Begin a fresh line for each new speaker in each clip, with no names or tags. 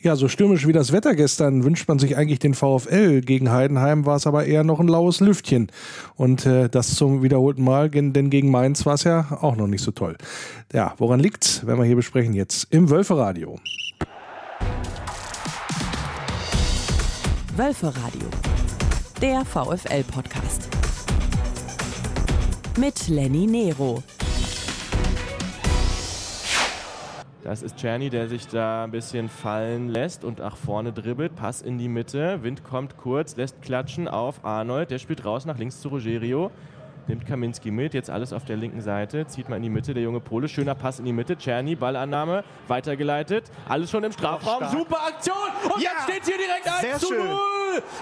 Ja, so stürmisch wie das Wetter gestern wünscht man sich eigentlich den VfL. Gegen Heidenheim war es aber eher noch ein laues Lüftchen. Und äh, das zum wiederholten Mal, denn gegen Mainz war es ja auch noch nicht so toll. Ja, woran liegt's? Werden wir hier besprechen jetzt im Wölferadio.
Wölferadio, der VfL-Podcast. Mit Lenny Nero.
Das ist Czerny, der sich da ein bisschen fallen lässt und nach vorne dribbelt. Pass in die Mitte. Wind kommt kurz, lässt klatschen auf Arnold. Der spielt raus nach links zu Rogerio. Nimmt Kaminski mit, jetzt alles auf der linken Seite, zieht mal in die Mitte, der junge Pole, schöner Pass in die Mitte, Czerny, Ballannahme, weitergeleitet, alles schon im Strafraum, super Aktion. Und
Ja,
jetzt steht hier direkt 1
sehr
zu
schön.
0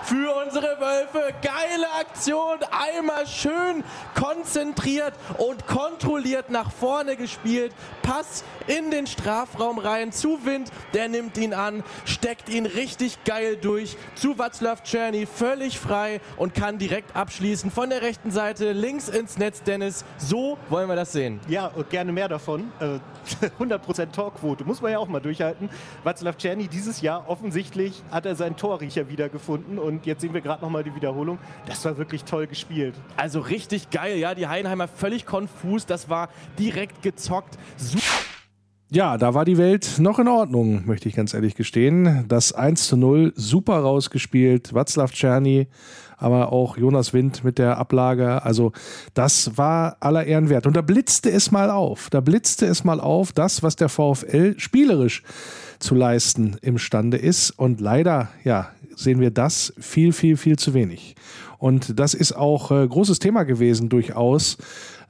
für unsere Wölfe, geile Aktion, einmal schön konzentriert und kontrolliert nach vorne gespielt, Pass in den Strafraum rein zu Wind, der nimmt ihn an, steckt ihn richtig geil durch zu Václav Czerny, völlig frei und kann direkt abschließen von der rechten Seite links ins Netz, Dennis. So wollen wir das sehen.
Ja, und gerne mehr davon. Äh, 100% Torquote, muss man ja auch mal durchhalten. Václav Czerny dieses Jahr offensichtlich hat er seinen Torriecher wiedergefunden und jetzt sehen wir gerade nochmal die Wiederholung. Das war wirklich toll gespielt.
Also richtig geil, ja, die Heidenheimer völlig konfus, das war direkt gezockt. Super.
Ja, da war die Welt noch in Ordnung, möchte ich ganz ehrlich gestehen. Das 1 zu 0, super rausgespielt. Václav Czerny, aber auch Jonas Wind mit der Ablage. Also, das war aller Ehren wert. Und da blitzte es mal auf. Da blitzte es mal auf, das, was der VfL spielerisch zu leisten imstande ist. Und leider, ja, sehen wir das viel, viel, viel zu wenig. Und das ist auch äh, großes Thema gewesen, durchaus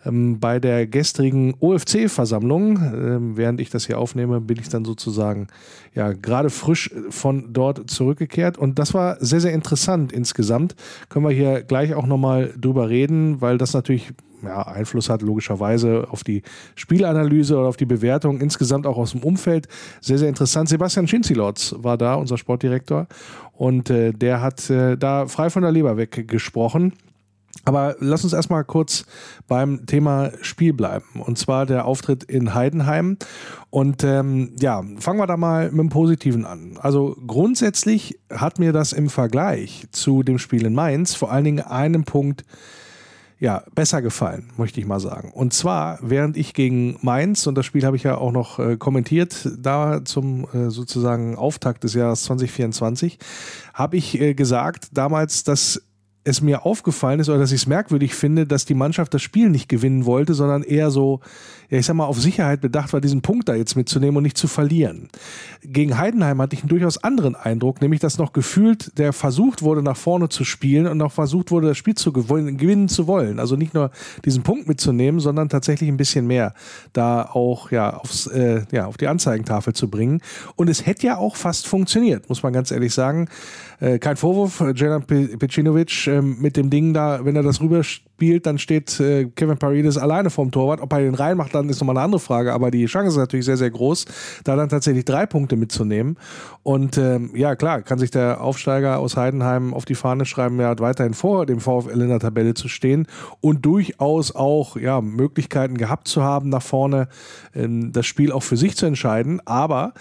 ähm, bei der gestrigen OFC-Versammlung. Ähm, während ich das hier aufnehme, bin ich dann sozusagen ja gerade frisch von dort zurückgekehrt. Und das war sehr, sehr interessant insgesamt. Können wir hier gleich auch nochmal drüber reden, weil das natürlich ja, Einfluss hat, logischerweise auf die Spielanalyse oder auf die Bewertung, insgesamt auch aus dem Umfeld. Sehr, sehr interessant. Sebastian Schinzilotz war da, unser Sportdirektor, und äh, der hat äh, da frei von der Leber weg gesprochen. Aber lass uns erstmal kurz beim Thema Spiel bleiben. Und zwar der Auftritt in Heidenheim. Und ähm, ja, fangen wir da mal mit dem Positiven an. Also grundsätzlich hat mir das im Vergleich zu dem Spiel in Mainz vor allen Dingen einen Punkt ja, besser gefallen, möchte ich mal sagen. Und zwar, während ich gegen Mainz, und das Spiel habe ich ja auch noch äh, kommentiert, da zum äh, sozusagen Auftakt des Jahres 2024, habe ich äh, gesagt damals, dass es mir aufgefallen ist oder dass ich es merkwürdig finde, dass die Mannschaft das Spiel nicht gewinnen wollte, sondern eher so, ja, ich sag mal, auf Sicherheit bedacht war, diesen Punkt da jetzt mitzunehmen und nicht zu verlieren. Gegen Heidenheim hatte ich einen durchaus anderen Eindruck, nämlich dass noch gefühlt der versucht wurde, nach vorne zu spielen und noch versucht wurde, das Spiel zu gewinnen, gewinnen zu wollen. Also nicht nur diesen Punkt mitzunehmen, sondern tatsächlich ein bisschen mehr da auch ja, aufs, äh, ja, auf die Anzeigentafel zu bringen. Und es hätte ja auch fast funktioniert, muss man ganz ehrlich sagen. Äh, kein Vorwurf, äh, Jenan Pe- Pecinovic äh, mit dem Ding da, wenn er das rüberspielt, dann steht äh, Kevin Paredes alleine vorm Torwart. Ob er den reinmacht, dann ist nochmal eine andere Frage, aber die Chance ist natürlich sehr, sehr groß, da dann tatsächlich drei Punkte mitzunehmen. Und ähm, ja, klar, kann sich der Aufsteiger aus Heidenheim auf die Fahne schreiben, ja, weiterhin vor dem VfL in der Tabelle zu stehen und durchaus auch ja, Möglichkeiten gehabt zu haben, nach vorne ähm, das Spiel auch für sich zu entscheiden. Aber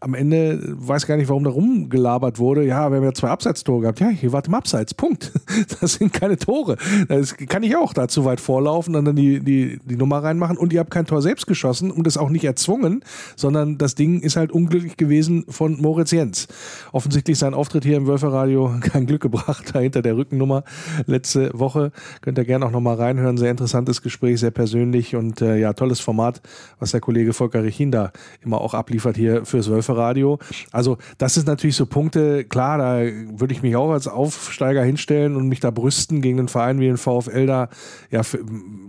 am Ende weiß gar nicht, warum da rumgelabert wurde. Ja, wir haben ja zwei Abseitstore gehabt. Ja, hier war im Abseits. Punkt. Das sind keine Tore. Das kann ich auch da zu weit vorlaufen und dann die, die, die Nummer reinmachen. Und ihr habt kein Tor selbst geschossen und das auch nicht erzwungen, sondern das Ding ist halt unglücklich gewesen von Moritz Jens. Offensichtlich sein Auftritt hier im Wölferradio kein Glück gebracht, da hinter der Rückennummer letzte Woche. Könnt ihr gerne auch nochmal reinhören. Sehr interessantes Gespräch, sehr persönlich und äh, ja, tolles Format, was der Kollege Volker Richin da immer auch abliefert hier fürs Wölferadio. Also, das ist natürlich so Punkte, klar, da würde ich mich auch als Aufsteiger hinstellen und mich da brüsten gegen einen Verein wie den VfL da, ja,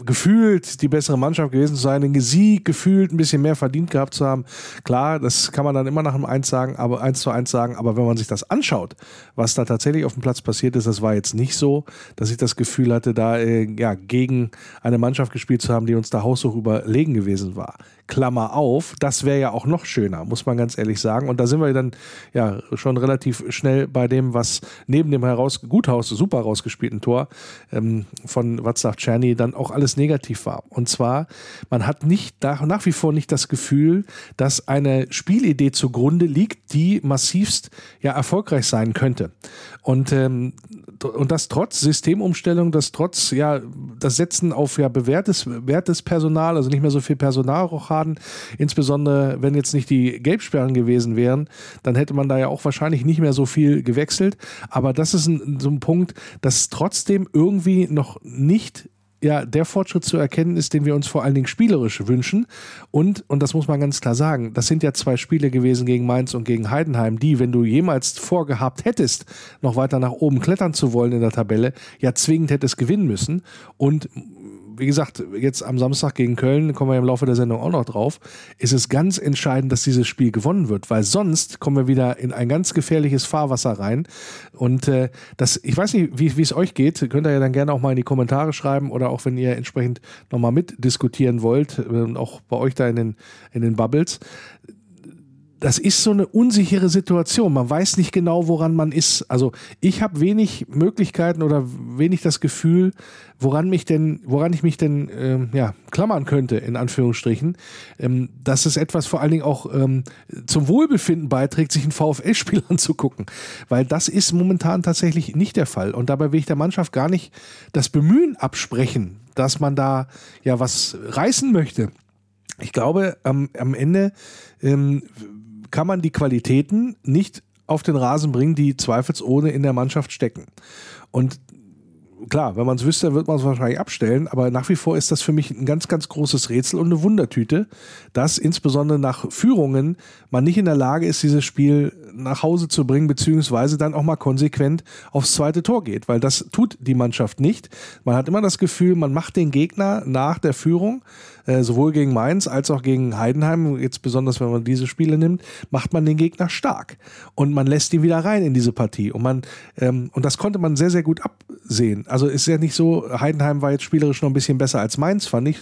gefühlt die bessere Mannschaft gewesen zu sein, den Sieg gefühlt ein bisschen mehr verdient gehabt zu haben. Klar, das kann man dann immer nach einem 1 sagen, aber 1 zu 1 sagen, aber wenn man sich das anschaut, was da tatsächlich auf dem Platz passiert ist, das war jetzt nicht so, dass ich das Gefühl hatte, da äh, ja, gegen eine Mannschaft gespielt zu haben, die uns da haushoch überlegen gewesen war. Klammer auf, das wäre ja auch noch schöner, muss man ganz ehrlich sagen. Und da sind wir dann ja schon relativ schnell bei dem, was neben dem heraus Guthaus super rausgespielten Tor ähm, von Václav Czerny dann auch alles negativ war. Und zwar, man hat nicht nach, nach wie vor nicht das Gefühl, dass eine Spielidee zugrunde liegt, die massivst ja erfolgreich sein könnte. Und, ähm, und das trotz Systemumstellung, das trotz ja das Setzen auf ja bewährtes, bewährtes Personal, also nicht mehr so viel Personalrochaden, insbesondere wenn jetzt nicht die Gelbsperren gewesen wären, dann hätte man da ja auch wahrscheinlich nicht mehr so viel gewechselt. Aber das ist ein, so ein Punkt, dass trotzdem irgendwie noch nicht ja der Fortschritt zu erkennen ist, den wir uns vor allen Dingen spielerisch wünschen. Und, und das muss man ganz klar sagen, das sind ja zwei Spiele gewesen gegen Mainz und gegen Heidenheim, die, wenn du jemals vorgehabt hättest, noch weiter nach oben klettern zu wollen in der Tabelle, ja zwingend hättest gewinnen müssen. Und wie gesagt, jetzt am Samstag gegen Köln, kommen wir im Laufe der Sendung auch noch drauf, ist es ganz entscheidend, dass dieses Spiel gewonnen wird, weil sonst kommen wir wieder in ein ganz gefährliches Fahrwasser rein. Und äh, das, ich weiß nicht, wie es euch geht, könnt ihr ja dann gerne auch mal in die Kommentare schreiben oder auch wenn ihr entsprechend nochmal mitdiskutieren wollt, äh, auch bei euch da in den, in den Bubbles das ist so eine unsichere Situation. Man weiß nicht genau, woran man ist. Also ich habe wenig Möglichkeiten oder wenig das Gefühl, woran mich denn, woran ich mich denn ähm, ja, klammern könnte, in Anführungsstrichen, ähm, dass es etwas vor allen Dingen auch ähm, zum Wohlbefinden beiträgt, sich ein VfL-Spiel anzugucken. Weil das ist momentan tatsächlich nicht der Fall. Und dabei will ich der Mannschaft gar nicht das Bemühen absprechen, dass man da ja was reißen möchte. Ich glaube, am, am Ende ähm, kann man die Qualitäten nicht auf den Rasen bringen, die zweifelsohne in der Mannschaft stecken. Und klar, wenn man es wüsste, wird man es wahrscheinlich abstellen, aber nach wie vor ist das für mich ein ganz, ganz großes Rätsel und eine Wundertüte, dass insbesondere nach Führungen man nicht in der Lage ist, dieses Spiel nach Hause zu bringen, beziehungsweise dann auch mal konsequent aufs zweite Tor geht, weil das tut die Mannschaft nicht. Man hat immer das Gefühl, man macht den Gegner nach der Führung, äh, sowohl gegen Mainz als auch gegen Heidenheim, jetzt besonders wenn man diese Spiele nimmt, macht man den Gegner stark und man lässt ihn wieder rein in diese Partie und man ähm, und das konnte man sehr sehr gut absehen. Also ist ja nicht so, Heidenheim war jetzt spielerisch noch ein bisschen besser als Mainz, fand ich,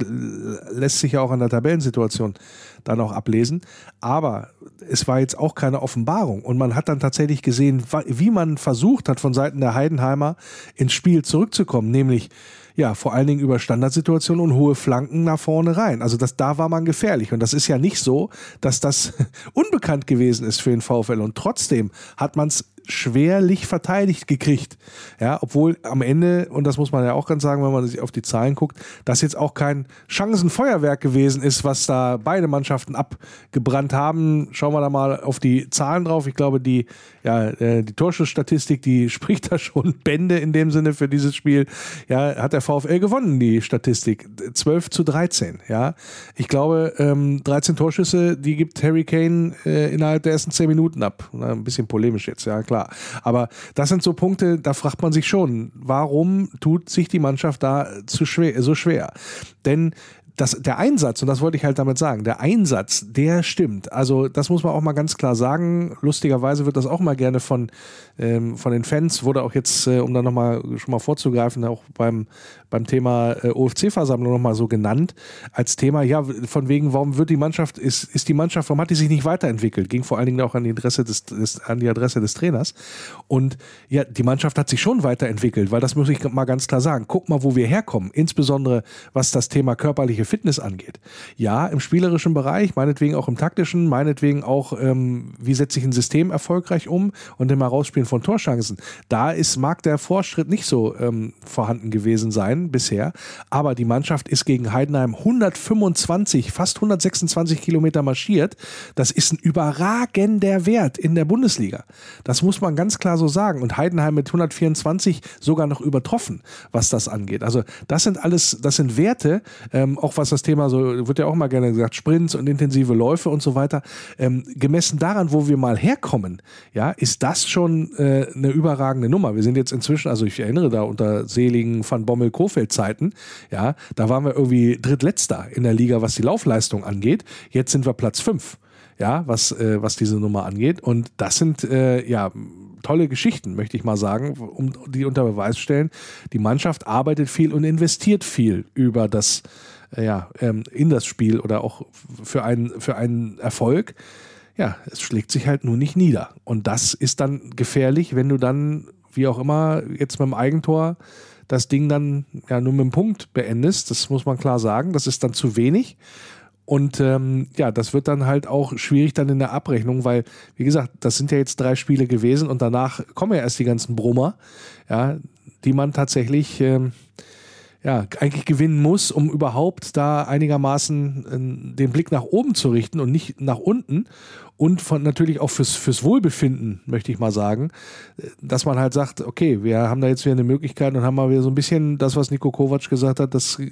lässt sich ja auch an der Tabellensituation dann auch ablesen, aber es war jetzt auch keine Offenbarung und man hat dann tatsächlich gesehen, wie man versucht hat von Seiten der Heidenheimer ins Spiel zurückzukommen, nämlich ja, vor allen Dingen über Standardsituationen und hohe Flanken nach vorne rein. Also das, da war man gefährlich. Und das ist ja nicht so, dass das unbekannt gewesen ist für den VfL. Und trotzdem hat man es schwerlich verteidigt gekriegt. Ja, obwohl am Ende, und das muss man ja auch ganz sagen, wenn man sich auf die Zahlen guckt, das jetzt auch kein Chancenfeuerwerk gewesen ist, was da beide Mannschaften abgebrannt haben. Schauen wir da mal auf die Zahlen drauf. Ich glaube, die, ja, äh, die Torschussstatistik, die spricht da schon Bände in dem Sinne für dieses Spiel. Ja, hat der VfL gewonnen, die Statistik. 12 zu 13. Ja, ich glaube, ähm, 13 Torschüsse, die gibt Harry Kane äh, innerhalb der ersten 10 Minuten ab. Ein bisschen polemisch jetzt, ja, klar. Aber das sind so Punkte, da fragt man sich schon, warum tut sich die Mannschaft da zu schwer, so schwer? Denn das, der Einsatz, und das wollte ich halt damit sagen, der Einsatz, der stimmt. Also das muss man auch mal ganz klar sagen. Lustigerweise wird das auch mal gerne von, ähm, von den Fans, wurde auch jetzt, äh, um da nochmal schon mal vorzugreifen, auch beim, beim Thema äh, OFC-Versammlung nochmal so genannt, als Thema, ja, von wegen, warum wird die Mannschaft, ist, ist die Mannschaft, warum hat die sich nicht weiterentwickelt? Ging vor allen Dingen auch an die Adresse des, des, an die Adresse des Trainers. Und ja, die Mannschaft hat sich schon weiterentwickelt, weil das muss ich mal ganz klar sagen. Guck mal, wo wir herkommen, insbesondere was das Thema körperliche Fitness angeht. Ja, im spielerischen Bereich, meinetwegen auch im taktischen, meinetwegen auch, ähm, wie setze ich ein System erfolgreich um und im Herausspielen von Torschancen. Da ist, mag der Fortschritt nicht so ähm, vorhanden gewesen sein bisher, aber die Mannschaft ist gegen Heidenheim 125, fast 126 Kilometer marschiert. Das ist ein überragender Wert in der Bundesliga. Das muss man ganz klar so sagen. Und Heidenheim mit 124 sogar noch übertroffen, was das angeht. Also das sind alles, das sind Werte, ähm, auch was das Thema so, wird ja auch mal gerne gesagt, Sprints und intensive Läufe und so weiter, ähm, gemessen daran, wo wir mal herkommen, ja, ist das schon äh, eine überragende Nummer. Wir sind jetzt inzwischen, also ich erinnere da unter seligen Van Bommel-Kofeld-Zeiten, ja, da waren wir irgendwie drittletzter in der Liga, was die Laufleistung angeht. Jetzt sind wir Platz fünf ja, was, äh, was diese Nummer angeht. Und das sind äh, ja tolle Geschichten, möchte ich mal sagen, um die unter Beweis stellen. Die Mannschaft arbeitet viel und investiert viel über das, ja, ähm, in das Spiel oder auch für einen, für einen Erfolg. ja, es schlägt sich halt nur nicht nieder. Und das ist dann gefährlich, wenn du dann, wie auch immer, jetzt mit dem Eigentor das Ding dann ja nur mit einem Punkt beendest. Das muss man klar sagen. Das ist dann zu wenig. Und ähm, ja, das wird dann halt auch schwierig dann in der Abrechnung, weil, wie gesagt, das sind ja jetzt drei Spiele gewesen und danach kommen ja erst die ganzen Brummer, ja, die man tatsächlich ähm, ja, eigentlich gewinnen muss, um überhaupt da einigermaßen äh, den Blick nach oben zu richten und nicht nach unten. Und von, natürlich auch fürs, fürs Wohlbefinden, möchte ich mal sagen, äh, dass man halt sagt, okay, wir haben da jetzt wieder eine Möglichkeit und haben mal wieder so ein bisschen das, was Nico Kovac gesagt hat, dass, äh,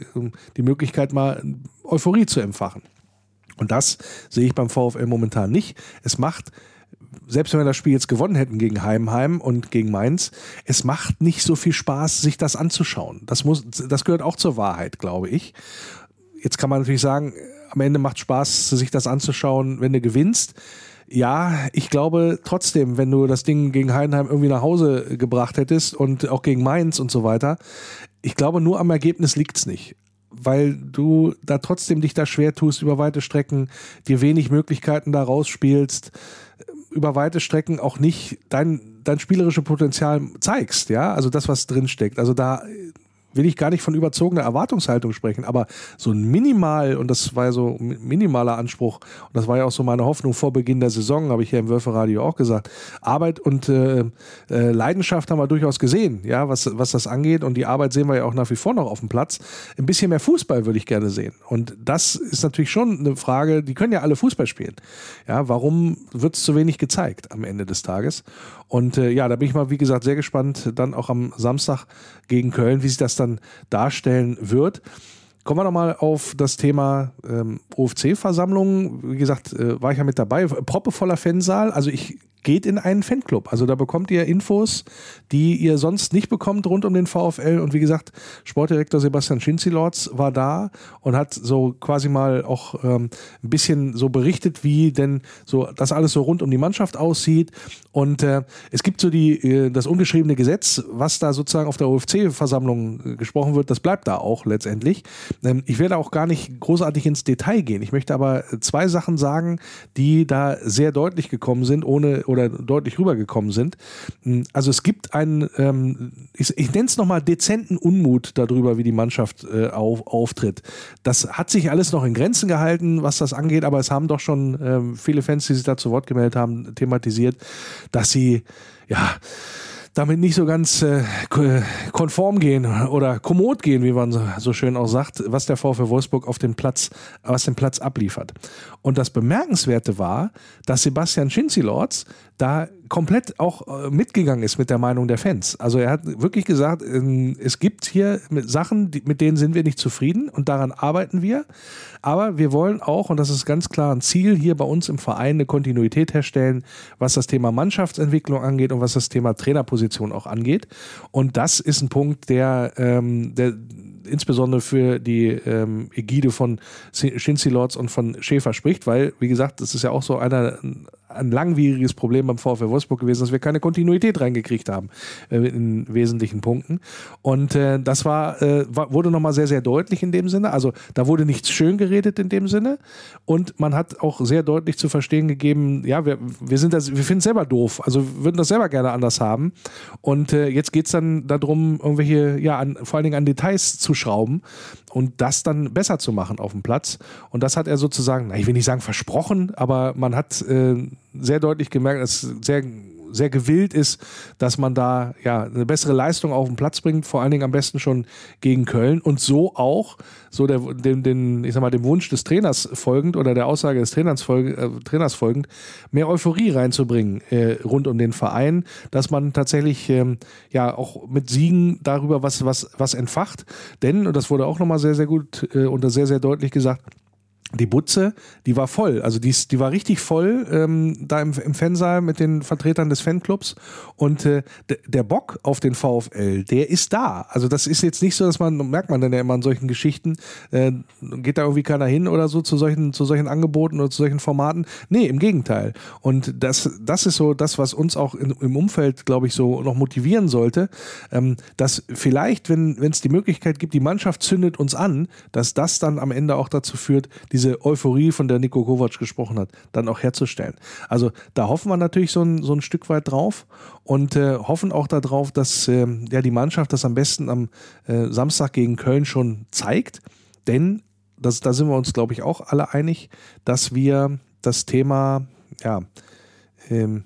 die Möglichkeit mal Euphorie zu empfachen. Und das sehe ich beim VfL momentan nicht. Es macht selbst wenn wir das Spiel jetzt gewonnen hätten gegen Heimheim und gegen Mainz, es macht nicht so viel Spaß, sich das anzuschauen. Das muss, das gehört auch zur Wahrheit, glaube ich. Jetzt kann man natürlich sagen, am Ende macht Spaß, sich das anzuschauen, wenn du gewinnst. Ja, ich glaube trotzdem, wenn du das Ding gegen Heidenheim irgendwie nach Hause gebracht hättest und auch gegen Mainz und so weiter, ich glaube, nur am Ergebnis liegt's nicht weil du da trotzdem dich da schwer tust über weite Strecken, dir wenig Möglichkeiten da rausspielst über weite Strecken auch nicht dein, dein spielerische Potenzial zeigst, ja, also das, was drin steckt. Also da will ich gar nicht von überzogener Erwartungshaltung sprechen, aber so ein Minimal, und das war ja so ein minimaler Anspruch, und das war ja auch so meine Hoffnung vor Beginn der Saison, habe ich ja im Wölferadio auch gesagt. Arbeit und äh, äh, Leidenschaft haben wir durchaus gesehen, ja, was, was das angeht, und die Arbeit sehen wir ja auch nach wie vor noch auf dem Platz. Ein bisschen mehr Fußball würde ich gerne sehen. Und das ist natürlich schon eine Frage, die können ja alle Fußball spielen. Ja, warum wird es zu wenig gezeigt am Ende des Tages? Und äh, ja, da bin ich mal, wie gesagt, sehr gespannt, dann auch am Samstag gegen Köln, wie sich das dann darstellen wird. Kommen wir nochmal auf das Thema ähm, OFC-Versammlung. Wie gesagt, äh, war ich ja mit dabei. Proppevoller Fansaal. Also ich geht in einen Fanclub. Also da bekommt ihr Infos, die ihr sonst nicht bekommt rund um den VfL. Und wie gesagt, Sportdirektor Sebastian Schinzilorz war da und hat so quasi mal auch ähm, ein bisschen so berichtet, wie denn so das alles so rund um die Mannschaft aussieht. Und äh, es gibt so die, äh, das ungeschriebene Gesetz, was da sozusagen auf der OFC-Versammlung äh, gesprochen wird, das bleibt da auch letztendlich. Ähm, ich werde auch gar nicht großartig ins Detail gehen. Ich möchte aber zwei Sachen sagen, die da sehr deutlich gekommen sind, ohne oder deutlich rübergekommen sind. Hm, also es gibt einen, ähm, ich, ich nenne es nochmal dezenten Unmut darüber, wie die Mannschaft äh, auf, auftritt. Das hat sich alles noch in Grenzen gehalten, was das angeht, aber es haben doch schon ähm, viele Fans, die sich da zu Wort gemeldet haben, thematisiert, dass sie ja damit nicht so ganz äh, konform gehen oder kommod gehen, wie man so, schön auch sagt, was der VfL Wolfsburg auf dem Platz, was den Platz abliefert. Und das Bemerkenswerte war, dass Sebastian Schinzilords da komplett auch äh, mitgegangen ist mit der Meinung der Fans. Also er hat wirklich gesagt, ähm, es gibt hier Sachen, mit denen sind wir nicht zufrieden und daran arbeiten wir. Aber wir wollen auch, und das ist ganz klar ein Ziel, hier bei uns im Verein eine Kontinuität herstellen, was das Thema Mannschaftsentwicklung angeht und was das Thema Trainerposition auch angeht. Und das ist ein Punkt, der, ähm, der insbesondere für die ähm, Ägide von Shinzi Lords und von Schäfer spricht, weil, wie gesagt, das ist ja auch so einer, ein langwieriges Problem beim VfL Wolfsburg gewesen, dass wir keine Kontinuität reingekriegt haben äh, in wesentlichen Punkten. Und äh, das war, äh, wurde nochmal sehr, sehr deutlich in dem Sinne. Also da wurde nichts schön geredet in dem Sinne. Und man hat auch sehr deutlich zu verstehen gegeben, ja, wir, wir sind das, wir finden es selber doof. Also würden das selber gerne anders haben. Und äh, jetzt geht es dann darum, irgendwelche, ja, an, vor allen Dingen an Details zu schrauben und das dann besser zu machen auf dem Platz. Und das hat er sozusagen, ich will nicht sagen versprochen, aber man hat äh, sehr deutlich gemerkt, dass sehr sehr gewillt ist, dass man da ja eine bessere Leistung auf den Platz bringt, vor allen Dingen am besten schon gegen Köln und so auch so der, den, den, ich sag mal, dem Wunsch des Trainers folgend oder der Aussage des Trainers, folg, äh, Trainers folgend, mehr Euphorie reinzubringen äh, rund um den Verein, dass man tatsächlich ähm, ja auch mit Siegen darüber was, was, was entfacht. Denn, und das wurde auch nochmal sehr, sehr gut äh, und sehr, sehr deutlich gesagt, die Butze, die war voll. Also die, die war richtig voll ähm, da im, im Fansaal mit den Vertretern des Fanclubs. Und äh, der Bock auf den VfL, der ist da. Also das ist jetzt nicht so, dass man, merkt man dann ja immer an solchen Geschichten, äh, geht da irgendwie keiner hin oder so zu solchen, zu solchen Angeboten oder zu solchen Formaten. Nee, im Gegenteil. Und das, das ist so das, was uns auch in, im Umfeld, glaube ich, so noch motivieren sollte, ähm, dass vielleicht, wenn es die Möglichkeit gibt, die Mannschaft zündet uns an, dass das dann am Ende auch dazu führt, die diese Euphorie, von der Nico Kovac gesprochen hat, dann auch herzustellen. Also da hoffen wir natürlich so ein, so ein Stück weit drauf und äh, hoffen auch darauf, dass äh, ja, die Mannschaft das am besten am äh, Samstag gegen Köln schon zeigt. Denn das, da sind wir uns, glaube ich, auch alle einig, dass wir das Thema, ja, ähm,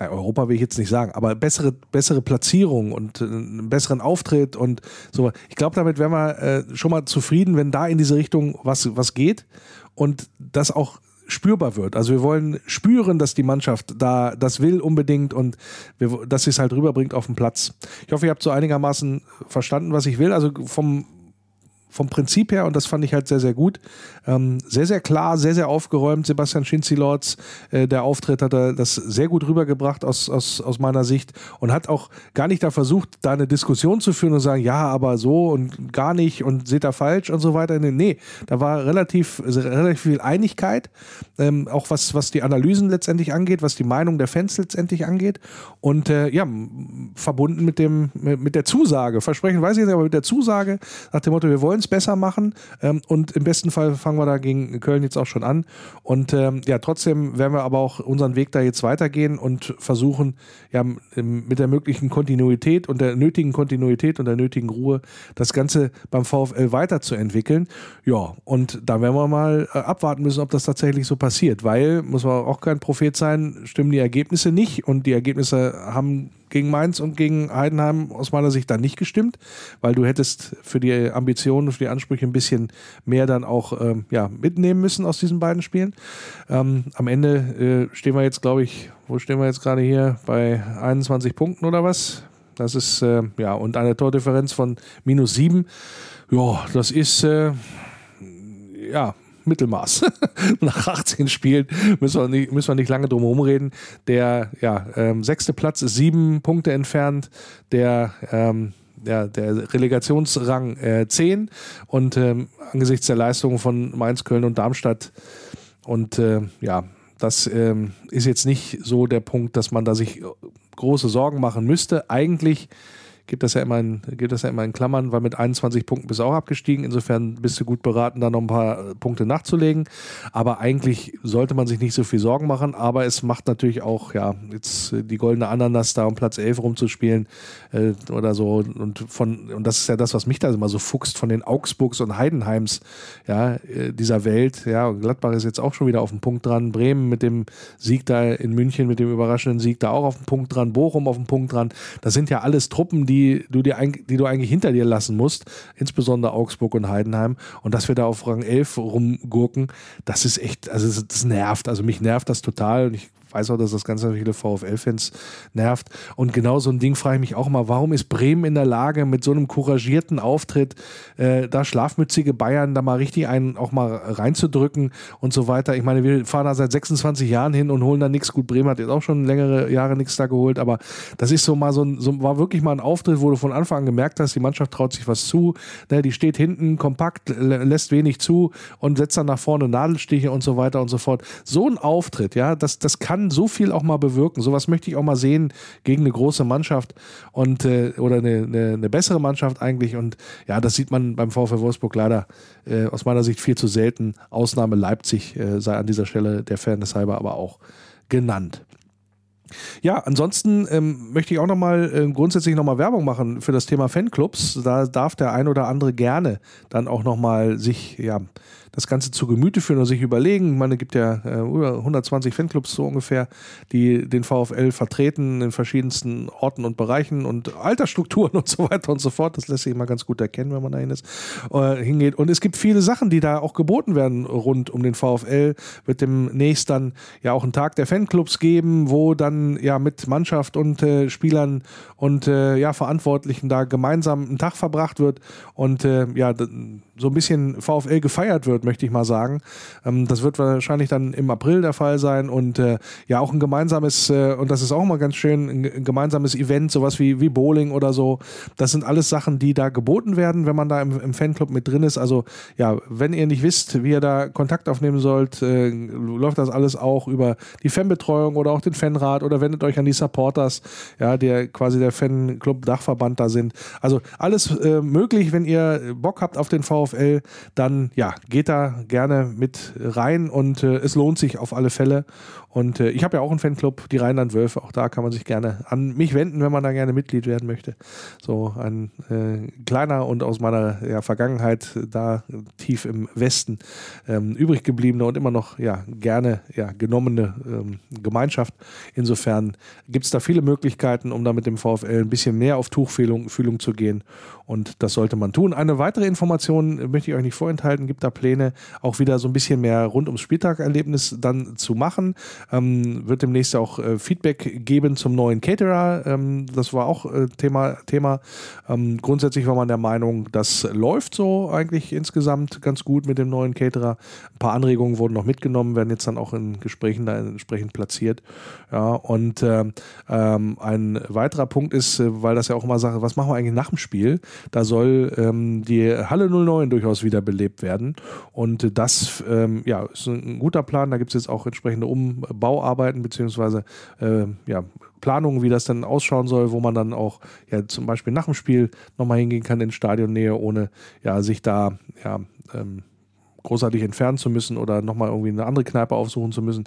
Europa will ich jetzt nicht sagen, aber bessere, bessere Platzierung und äh, einen besseren Auftritt und so. Ich glaube, damit wären wir äh, schon mal zufrieden, wenn da in diese Richtung was, was geht und das auch spürbar wird. Also wir wollen spüren, dass die Mannschaft da das will unbedingt und wir, dass sie es halt rüberbringt auf den Platz. Ich hoffe, ihr habt so einigermaßen verstanden, was ich will. Also vom vom Prinzip her, und das fand ich halt sehr, sehr gut, ähm, sehr, sehr klar, sehr, sehr aufgeräumt. Sebastian Schinzi-Lorz, äh, der Auftritt, hat das sehr gut rübergebracht aus, aus, aus meiner Sicht und hat auch gar nicht da versucht, da eine Diskussion zu führen und sagen, ja, aber so und gar nicht und seht ihr falsch und so weiter. Nee, da war relativ, relativ viel Einigkeit, ähm, auch was, was die Analysen letztendlich angeht, was die Meinung der Fans letztendlich angeht und äh, ja, verbunden mit dem, mit der Zusage, Versprechen weiß ich nicht, aber mit der Zusage nach dem Motto, wir wollen es besser machen ähm, und im besten Fall fangen wir da gegen Köln jetzt auch schon an. Und ähm, ja, trotzdem werden wir aber auch unseren Weg da jetzt weitergehen und versuchen, ja, mit der möglichen Kontinuität und der nötigen Kontinuität und der nötigen Ruhe das Ganze beim VfL weiterzuentwickeln. Ja, und da werden wir mal äh, abwarten müssen, ob das tatsächlich so passiert, weil, muss man auch kein Prophet sein, stimmen die Ergebnisse nicht und die Ergebnisse haben gegen Mainz und gegen Heidenheim aus meiner Sicht dann nicht gestimmt, weil du hättest für die Ambitionen, für die Ansprüche ein bisschen mehr dann auch ähm, ja, mitnehmen müssen aus diesen beiden Spielen. Ähm, am Ende äh, stehen wir jetzt, glaube ich, wo stehen wir jetzt gerade hier? Bei 21 Punkten oder was? Das ist, äh, ja, und eine Tordifferenz von minus sieben. Ja, das ist, äh, ja, Mittelmaß. Nach 18 Spielen müssen wir nicht, müssen wir nicht lange drum herum reden. Der ja, ähm, sechste Platz ist sieben Punkte entfernt. Der ähm, ja, der Relegationsrang äh, 10 und ähm, angesichts der Leistungen von Mainz, Köln und Darmstadt und äh, ja, das ähm, ist jetzt nicht so der Punkt, dass man da sich große Sorgen machen müsste. Eigentlich gibt das ja immer in, gibt das ja immer in Klammern, weil mit 21 Punkten bist du auch abgestiegen. Insofern bist du gut beraten, da noch ein paar Punkte nachzulegen. Aber eigentlich sollte man sich nicht so viel Sorgen machen. Aber es macht natürlich auch, ja, jetzt die goldene Ananas da um Platz 11 rumzuspielen äh, oder so. Und von, und das ist ja das, was mich da immer so fuchst von den Augsburgs und Heidenheims, ja, äh, dieser Welt. Ja, und Gladbach ist jetzt auch schon wieder auf dem Punkt dran. Bremen mit dem Sieg da in München, mit dem überraschenden Sieg da auch auf dem Punkt dran. Bochum auf dem Punkt dran. Das sind ja alles Truppen, die die du, dir, die du eigentlich hinter dir lassen musst, insbesondere Augsburg und Heidenheim. Und dass wir da auf Rang 11 rumgurken, das ist echt, also das nervt. Also mich nervt das total. Und ich weiß auch, dass das ganz viele VfL-Fans nervt. Und genau so ein Ding frage ich mich auch mal, warum ist Bremen in der Lage, mit so einem couragierten Auftritt äh, da schlafmützige Bayern da mal richtig einen auch mal reinzudrücken und so weiter. Ich meine, wir fahren da seit 26 Jahren hin und holen da nichts. Gut, Bremen hat jetzt auch schon längere Jahre nichts da geholt, aber das ist so mal so, ein, so war wirklich mal ein Auftritt, wo du von Anfang an gemerkt hast, die Mannschaft traut sich was zu. Ne, die steht hinten kompakt, lässt wenig zu und setzt dann nach vorne Nadelstiche und so weiter und so fort. So ein Auftritt, ja, das, das kann so viel auch mal bewirken. Sowas möchte ich auch mal sehen gegen eine große Mannschaft und äh, oder eine, eine, eine, bessere Mannschaft eigentlich. Und ja, das sieht man beim VfL Wolfsburg leider äh, aus meiner Sicht viel zu selten. Ausnahme Leipzig äh, sei an dieser Stelle der Fairness halber aber auch genannt. Ja, ansonsten ähm, möchte ich auch nochmal äh, grundsätzlich nochmal Werbung machen für das Thema Fanclubs. Da darf der ein oder andere gerne dann auch nochmal sich ja, das Ganze zu Gemüte führen und sich überlegen. Man gibt ja äh, über 120 Fanclubs so ungefähr, die den VfL vertreten in verschiedensten Orten und Bereichen und Altersstrukturen und so weiter und so fort. Das lässt sich immer ganz gut erkennen, wenn man dahin ist, äh, hingeht. Und es gibt viele Sachen, die da auch geboten werden rund um den VfL. Wird demnächst dann ja auch einen Tag der Fanclubs geben, wo dann ja mit Mannschaft und äh, Spielern und äh, ja Verantwortlichen da gemeinsam ein Tag verbracht wird. Und äh, ja so ein bisschen VfL gefeiert wird, möchte ich mal sagen. Ähm, das wird wahrscheinlich dann im April der Fall sein und äh, ja auch ein gemeinsames, äh, und das ist auch mal ganz schön, ein gemeinsames Event, sowas wie, wie Bowling oder so. Das sind alles Sachen, die da geboten werden, wenn man da im, im Fanclub mit drin ist. Also ja, wenn ihr nicht wisst, wie ihr da Kontakt aufnehmen sollt, äh, läuft das alles auch über die Fanbetreuung oder auch den Fanrat oder wendet euch an die Supporters, ja, der quasi der Fanclub-Dachverband da sind. Also alles äh, möglich, wenn ihr Bock habt auf den VfL, dann ja, geht da gerne mit rein und äh, es lohnt sich auf alle Fälle. Und äh, ich habe ja auch einen Fanclub, die Rheinland-Wölfe. Auch da kann man sich gerne an mich wenden, wenn man da gerne Mitglied werden möchte. So ein äh, kleiner und aus meiner ja, Vergangenheit da tief im Westen ähm, übrig gebliebene und immer noch ja, gerne ja, genommene ähm, Gemeinschaft. Insofern gibt es da viele Möglichkeiten, um da mit dem VfL ein bisschen mehr auf Tuchfühlung Fühlung zu gehen. Und das sollte man tun. Eine weitere Information möchte ich euch nicht vorenthalten. Gibt da Pläne, auch wieder so ein bisschen mehr rund ums Spieltagerlebnis dann zu machen. Ähm, wird demnächst auch äh, Feedback geben zum neuen Caterer. Ähm, das war auch äh, Thema. Thema. Ähm, grundsätzlich war man der Meinung, das läuft so eigentlich insgesamt ganz gut mit dem neuen Caterer. Ein paar Anregungen wurden noch mitgenommen, werden jetzt dann auch in Gesprächen da entsprechend platziert. Ja, und äh, ähm, ein weiterer Punkt ist, äh, weil das ja auch immer sagt, was machen wir eigentlich nach dem Spiel? Da soll ähm, die Halle 09 durchaus wiederbelebt werden. Und das ähm, ja, ist ein guter Plan. Da gibt es jetzt auch entsprechende Umbauarbeiten beziehungsweise äh, ja, Planungen, wie das dann ausschauen soll, wo man dann auch ja zum Beispiel nach dem Spiel nochmal hingehen kann in Stadionnähe, ohne ja sich da ja ähm, großartig entfernen zu müssen oder nochmal irgendwie eine andere Kneipe aufsuchen zu müssen.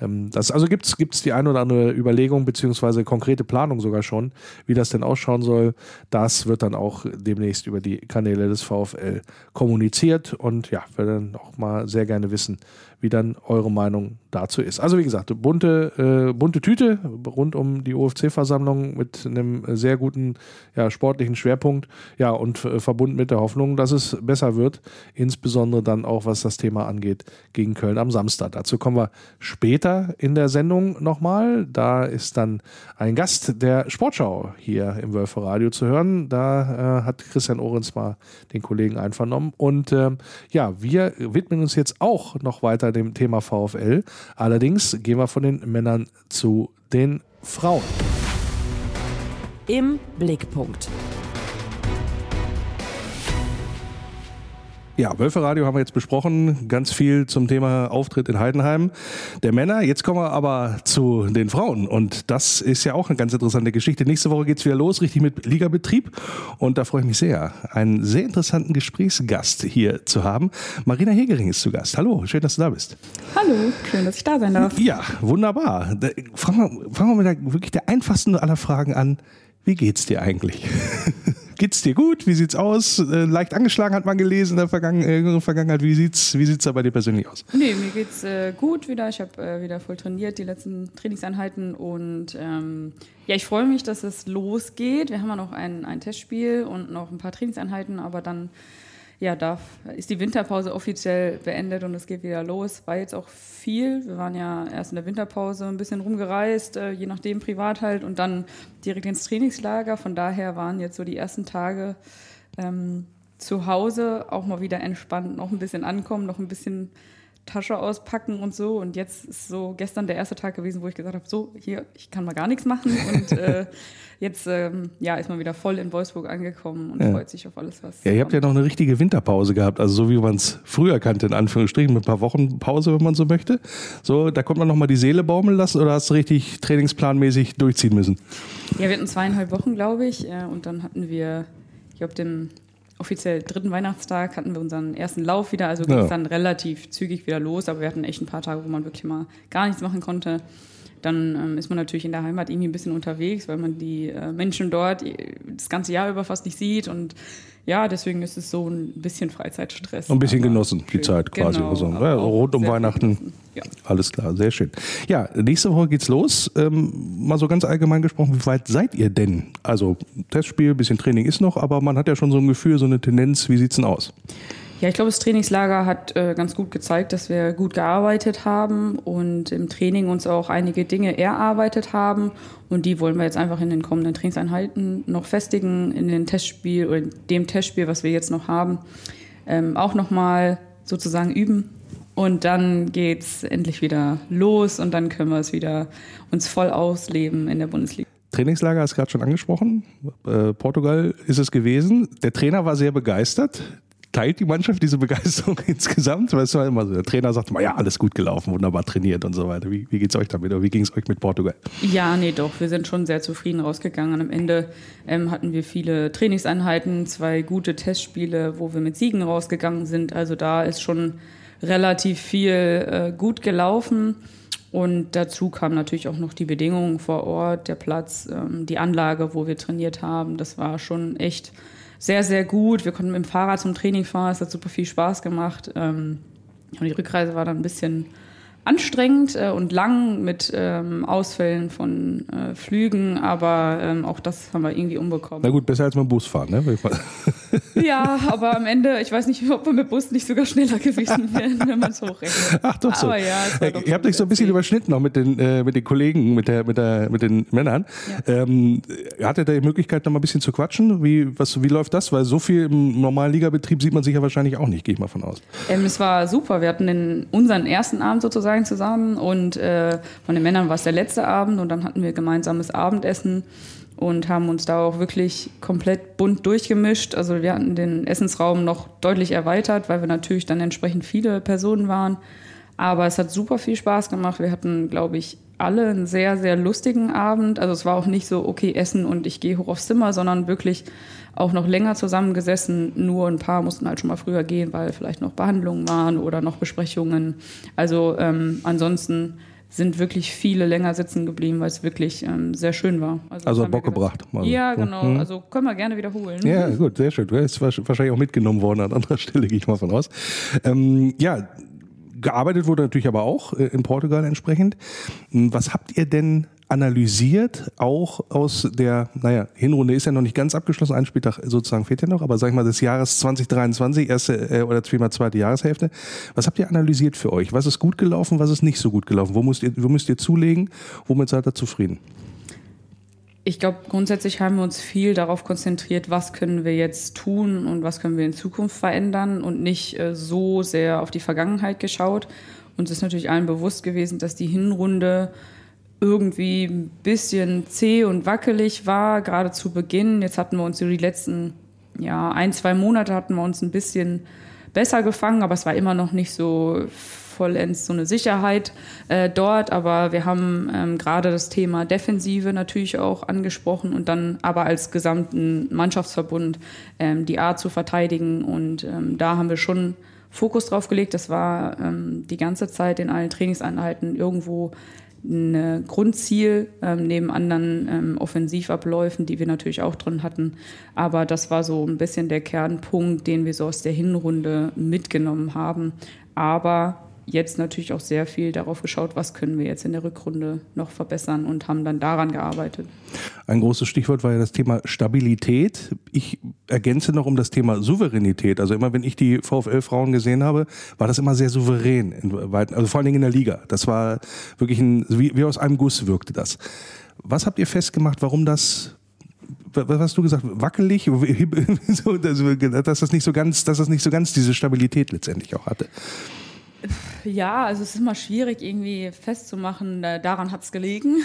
Ähm, das, also gibt es die ein oder andere Überlegung beziehungsweise konkrete Planung sogar schon, wie das denn ausschauen soll. Das wird dann auch demnächst über die Kanäle des VfL kommuniziert und ja, wir dann auch mal sehr gerne wissen, wie dann eure Meinung dazu ist. Also wie gesagt, bunte, äh, bunte Tüte rund um die OFC-Versammlung mit einem sehr guten ja, sportlichen Schwerpunkt, ja, und äh, verbunden mit der Hoffnung, dass es besser wird, insbesondere dann auch, was das Thema angeht, gegen Köln am Samstag. Dazu kommen wir später in der Sendung nochmal. Da ist dann ein Gast der Sportschau hier im Wölfe Radio zu hören. Da äh, hat Christian Ohrens mal den Kollegen einvernommen. Und ähm, ja, wir widmen uns jetzt auch noch weiter dem Thema VfL. Allerdings gehen wir von den Männern zu den Frauen.
Im Blickpunkt.
Ja, Wölferadio haben wir jetzt besprochen. Ganz viel zum Thema Auftritt in Heidenheim der Männer. Jetzt kommen wir aber zu den Frauen. Und das ist ja auch eine ganz interessante Geschichte. Nächste Woche geht es wieder los, richtig mit Ligabetrieb. Und da freue ich mich sehr, einen sehr interessanten Gesprächsgast hier zu haben. Marina Hegering ist zu Gast. Hallo, schön, dass du da bist.
Hallo, schön, dass ich da sein darf.
Ja, wunderbar. Fangen wir, fangen wir mit der, wirklich der einfachsten aller Fragen an. Wie geht's dir eigentlich? geht's dir gut? Wie sieht's aus? Äh, leicht angeschlagen hat man gelesen in der Vergangen äh, Vergangenheit. Wie sieht's, wie sieht's da bei dir persönlich aus?
Nee, mir geht's äh, gut wieder. Ich habe äh, wieder voll trainiert, die letzten Trainingseinheiten. Und ähm, ja, ich freue mich, dass es losgeht. Wir haben ja noch ein, ein Testspiel und noch ein paar Trainingseinheiten, aber dann ja, darf, ist die Winterpause offiziell beendet und es geht wieder los. War jetzt auch viel. Wir waren ja erst in der Winterpause ein bisschen rumgereist, äh, je nachdem privat halt, und dann direkt ins Trainingslager. Von daher waren jetzt so die ersten Tage ähm, zu Hause auch mal wieder entspannt, noch ein bisschen ankommen, noch ein bisschen Tasche auspacken und so. Und jetzt ist so gestern der erste Tag gewesen, wo ich gesagt habe, so, hier, ich kann mal gar nichts machen. Und äh, jetzt ähm, ja, ist man wieder voll in Wolfsburg angekommen und ja. freut sich auf alles, was.
Ja, ihr habt ja noch eine richtige Winterpause gehabt, also so wie man es früher kannte, in Anführungsstrichen, mit ein paar Wochen Pause, wenn man so möchte. So, da kommt man nochmal die Seele baumeln lassen oder hast du richtig trainingsplanmäßig durchziehen müssen?
Ja, wir hatten zweieinhalb Wochen, glaube ich. Und dann hatten wir, ich glaube, den offiziell dritten Weihnachtstag hatten wir unseren ersten Lauf wieder, also ging es ja. dann relativ zügig wieder los, aber wir hatten echt ein paar Tage, wo man wirklich mal gar nichts machen konnte. Dann ähm, ist man natürlich in der Heimat irgendwie ein bisschen unterwegs, weil man die äh, Menschen dort äh, das ganze Jahr über fast nicht sieht und ja, deswegen ist es so ein bisschen Freizeitstress.
Ein bisschen genossen, die Zeit quasi. Genau, also, ja, rund um Weihnachten. Ja. Alles klar, sehr schön. Ja, nächste Woche geht's los. Ähm, mal so ganz allgemein gesprochen, wie weit seid ihr denn? Also Testspiel, bisschen Training ist noch, aber man hat ja schon so ein Gefühl, so eine Tendenz. Wie sieht's denn aus?
Ja, ich glaube, das Trainingslager hat äh, ganz gut gezeigt, dass wir gut gearbeitet haben und im Training uns auch einige Dinge erarbeitet haben. Und die wollen wir jetzt einfach in den kommenden Trainingseinheiten noch festigen, in dem Testspiel oder dem Testspiel, was wir jetzt noch haben, ähm, auch nochmal sozusagen üben. Und dann geht's endlich wieder los und dann können wir es wieder uns voll ausleben in der Bundesliga.
Trainingslager du gerade schon angesprochen. Äh, Portugal ist es gewesen. Der Trainer war sehr begeistert teilt die Mannschaft diese Begeisterung insgesamt? Weißt du, immer so, der Trainer sagt mal, ja, alles gut gelaufen, wunderbar trainiert und so weiter. Wie, wie geht es euch damit oder wie ging es euch mit Portugal?
Ja, nee, doch. Wir sind schon sehr zufrieden rausgegangen. Am Ende ähm, hatten wir viele Trainingseinheiten, zwei gute Testspiele, wo wir mit Siegen rausgegangen sind. Also da ist schon relativ viel äh, gut gelaufen. Und dazu kamen natürlich auch noch die Bedingungen vor Ort, der Platz, ähm, die Anlage, wo wir trainiert haben. Das war schon echt sehr, sehr gut. Wir konnten mit dem Fahrrad zum Training fahren, es hat super viel Spaß gemacht. Ähm, und die Rückreise war dann ein bisschen anstrengend äh, und lang mit ähm, Ausfällen von äh, Flügen, aber ähm, auch das haben wir irgendwie umbekommen.
Na gut, besser als mit dem Bus fahren, ne?
ja, aber am Ende, ich weiß nicht, ob wir mit Bus nicht sogar schneller gewesen wären, wenn man es hochrechnet.
Ach doch so.
Aber ja, doch
Ihr habt euch so ein bisschen überschnitten auch mit den, äh, mit den Kollegen, mit, der, mit, der, mit den Männern. Ja. Ähm, hattet ihr die Möglichkeit, noch mal ein bisschen zu quatschen? Wie, was, wie läuft das? Weil so viel im normalen Ligabetrieb sieht man sich ja wahrscheinlich auch nicht, gehe ich mal von aus.
Ähm, es war super. Wir hatten den, unseren ersten Abend sozusagen sozusagen zusammen und äh, von den Männern war es der letzte Abend und dann hatten wir gemeinsames Abendessen und haben uns da auch wirklich komplett bunt durchgemischt. Also wir hatten den Essensraum noch deutlich erweitert, weil wir natürlich dann entsprechend viele Personen waren. Aber es hat super viel Spaß gemacht. Wir hatten, glaube ich, alle einen sehr, sehr lustigen Abend. Also es war auch nicht so, okay, essen und ich gehe hoch aufs Zimmer, sondern wirklich auch noch länger zusammengesessen. Nur ein paar mussten halt schon mal früher gehen, weil vielleicht noch Behandlungen waren oder noch Besprechungen. Also ähm, ansonsten sind wirklich viele länger sitzen geblieben, weil es wirklich ähm, sehr schön war.
Also, also Bock gebracht.
Also. Ja, genau. Mhm. Also können wir gerne wiederholen.
Ja, gut, sehr schön. Du bist wahrscheinlich auch mitgenommen worden an anderer Stelle, gehe ich mal von aus. Ähm, ja, gearbeitet wurde natürlich aber auch äh, in Portugal entsprechend. Was habt ihr denn analysiert, auch aus der, naja, Hinrunde ist ja noch nicht ganz abgeschlossen, ein Spieltag sozusagen fehlt ja noch, aber sag ich mal, des Jahres 2023, erste äh, oder zweite Jahreshälfte. Was habt ihr analysiert für euch? Was ist gut gelaufen, was ist nicht so gut gelaufen? Wo müsst ihr, wo müsst ihr zulegen? Womit seid ihr zufrieden?
Ich glaube, grundsätzlich haben wir uns viel darauf konzentriert, was können wir jetzt tun und was können wir in Zukunft verändern und nicht äh, so sehr auf die Vergangenheit geschaut. Uns ist natürlich allen bewusst gewesen, dass die Hinrunde irgendwie ein bisschen zäh und wackelig war, gerade zu Beginn. Jetzt hatten wir uns so die letzten ja, ein, zwei Monate hatten wir uns ein bisschen besser gefangen, aber es war immer noch nicht so vollends so eine Sicherheit äh, dort. Aber wir haben ähm, gerade das Thema Defensive natürlich auch angesprochen und dann aber als gesamten Mannschaftsverbund ähm, die Art zu verteidigen. Und ähm, da haben wir schon Fokus drauf gelegt. Das war ähm, die ganze Zeit in allen Trainingseinheiten irgendwo ein Grundziel ähm, neben anderen ähm, Offensivabläufen, die wir natürlich auch drin hatten. Aber das war so ein bisschen der Kernpunkt, den wir so aus der Hinrunde mitgenommen haben. Aber jetzt natürlich auch sehr viel darauf geschaut, was können wir jetzt in der Rückrunde noch verbessern und haben dann daran gearbeitet.
Ein großes Stichwort war ja das Thema Stabilität. Ich ergänze noch um das Thema Souveränität. Also immer wenn ich die VfL-Frauen gesehen habe, war das immer sehr souverän, also vor allen Dingen in der Liga. Das war wirklich ein, wie, wie aus einem Guss wirkte das. Was habt ihr festgemacht, warum das was hast du gesagt, wackelig, dass das nicht so ganz, dass das nicht so ganz diese Stabilität letztendlich auch hatte.
Ja, also es ist immer schwierig irgendwie festzumachen, daran hat es gelegen.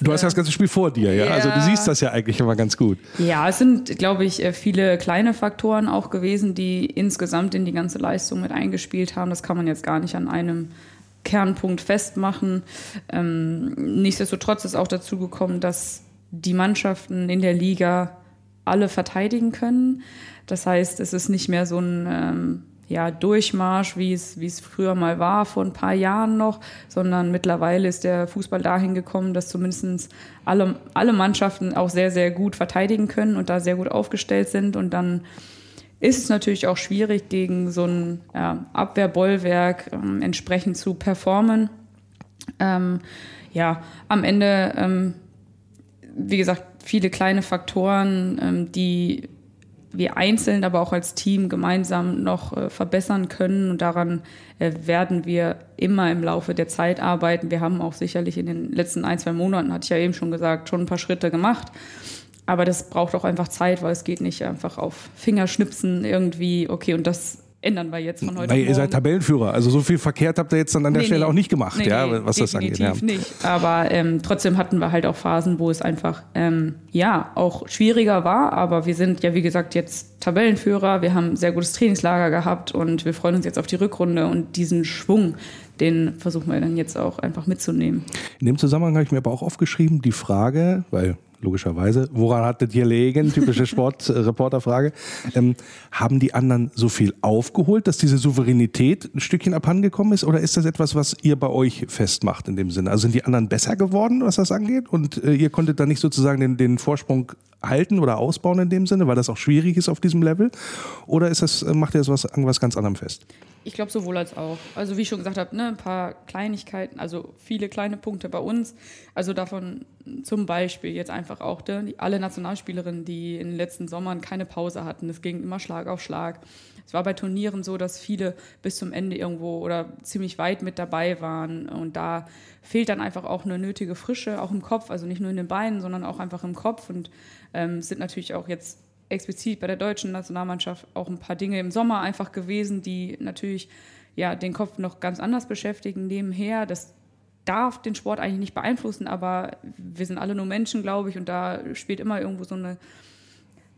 du hast ja das ganze Spiel vor dir, ja? ja? Also du siehst das ja eigentlich immer ganz gut.
Ja, es sind, glaube ich, äh, viele kleine Faktoren auch gewesen, die insgesamt in die ganze Leistung mit eingespielt haben. Das kann man jetzt gar nicht an einem Kernpunkt festmachen. Ähm, nichtsdestotrotz ist auch dazu gekommen, dass die Mannschaften in der Liga alle verteidigen können. Das heißt, es ist nicht mehr so ein ähm, ja, Durchmarsch, wie es, wie es früher mal war, vor ein paar Jahren noch, sondern mittlerweile ist der Fußball dahin gekommen, dass zumindest alle, alle Mannschaften auch sehr, sehr gut verteidigen können und da sehr gut aufgestellt sind. Und dann ist es natürlich auch schwierig, gegen so ein ja, Abwehrbollwerk ähm, entsprechend zu performen. Ähm, ja, am Ende, ähm, wie gesagt, viele kleine Faktoren, ähm, die wir einzeln, aber auch als Team gemeinsam noch äh, verbessern können. Und daran äh, werden wir immer im Laufe der Zeit arbeiten. Wir haben auch sicherlich in den letzten ein, zwei Monaten, hatte ich ja eben schon gesagt, schon ein paar Schritte gemacht. Aber das braucht auch einfach Zeit, weil es geht nicht einfach auf Fingerschnipsen irgendwie, okay, und das ändern wir jetzt von heute
Weil ihr seid. Tabellenführer, also so viel verkehrt habt ihr jetzt dann an der
Nee,
Stelle
nee.
auch nicht gemacht,
Nee,
ja, was das angeht.
definitiv
Ja.
nicht. Aber ähm, trotzdem hatten wir halt auch Phasen, wo es einfach ähm, ja auch schwieriger war. Aber wir sind ja wie gesagt jetzt Tabellenführer. Wir haben ein sehr gutes Trainingslager gehabt und wir freuen uns jetzt auf die Rückrunde und diesen Schwung, den versuchen wir dann jetzt auch einfach mitzunehmen.
In dem Zusammenhang habe ich mir aber auch aufgeschrieben, die Frage, weil logischerweise, woran hat das hier liegen? Typische Sportreporterfrage. Ähm, haben die anderen so viel aufgeholt, dass diese Souveränität ein Stückchen abhandengekommen ist? Oder ist das etwas, was ihr bei euch festmacht in dem Sinne? Also sind die anderen besser geworden, was das angeht? Und äh, ihr konntet da nicht sozusagen den, den Vorsprung halten oder ausbauen in dem Sinne, weil das auch schwierig ist auf diesem Level? Oder ist das, äh, macht ihr das was, irgendwas ganz anderem fest?
Ich glaube sowohl als auch. Also wie ich schon gesagt habe, ne, ein paar Kleinigkeiten, also viele kleine Punkte bei uns. Also davon zum Beispiel jetzt einfach auch ne, die, alle Nationalspielerinnen, die in den letzten Sommern keine Pause hatten. Es ging immer Schlag auf Schlag. Es war bei Turnieren so, dass viele bis zum Ende irgendwo oder ziemlich weit mit dabei waren. Und da fehlt dann einfach auch eine nötige Frische, auch im Kopf. Also nicht nur in den Beinen, sondern auch einfach im Kopf. Und ähm, es sind natürlich auch jetzt explizit bei der deutschen Nationalmannschaft auch ein paar Dinge im Sommer einfach gewesen, die natürlich ja den Kopf noch ganz anders beschäftigen nebenher. Das darf den Sport eigentlich nicht beeinflussen, aber wir sind alle nur Menschen, glaube ich, und da spielt immer irgendwo so eine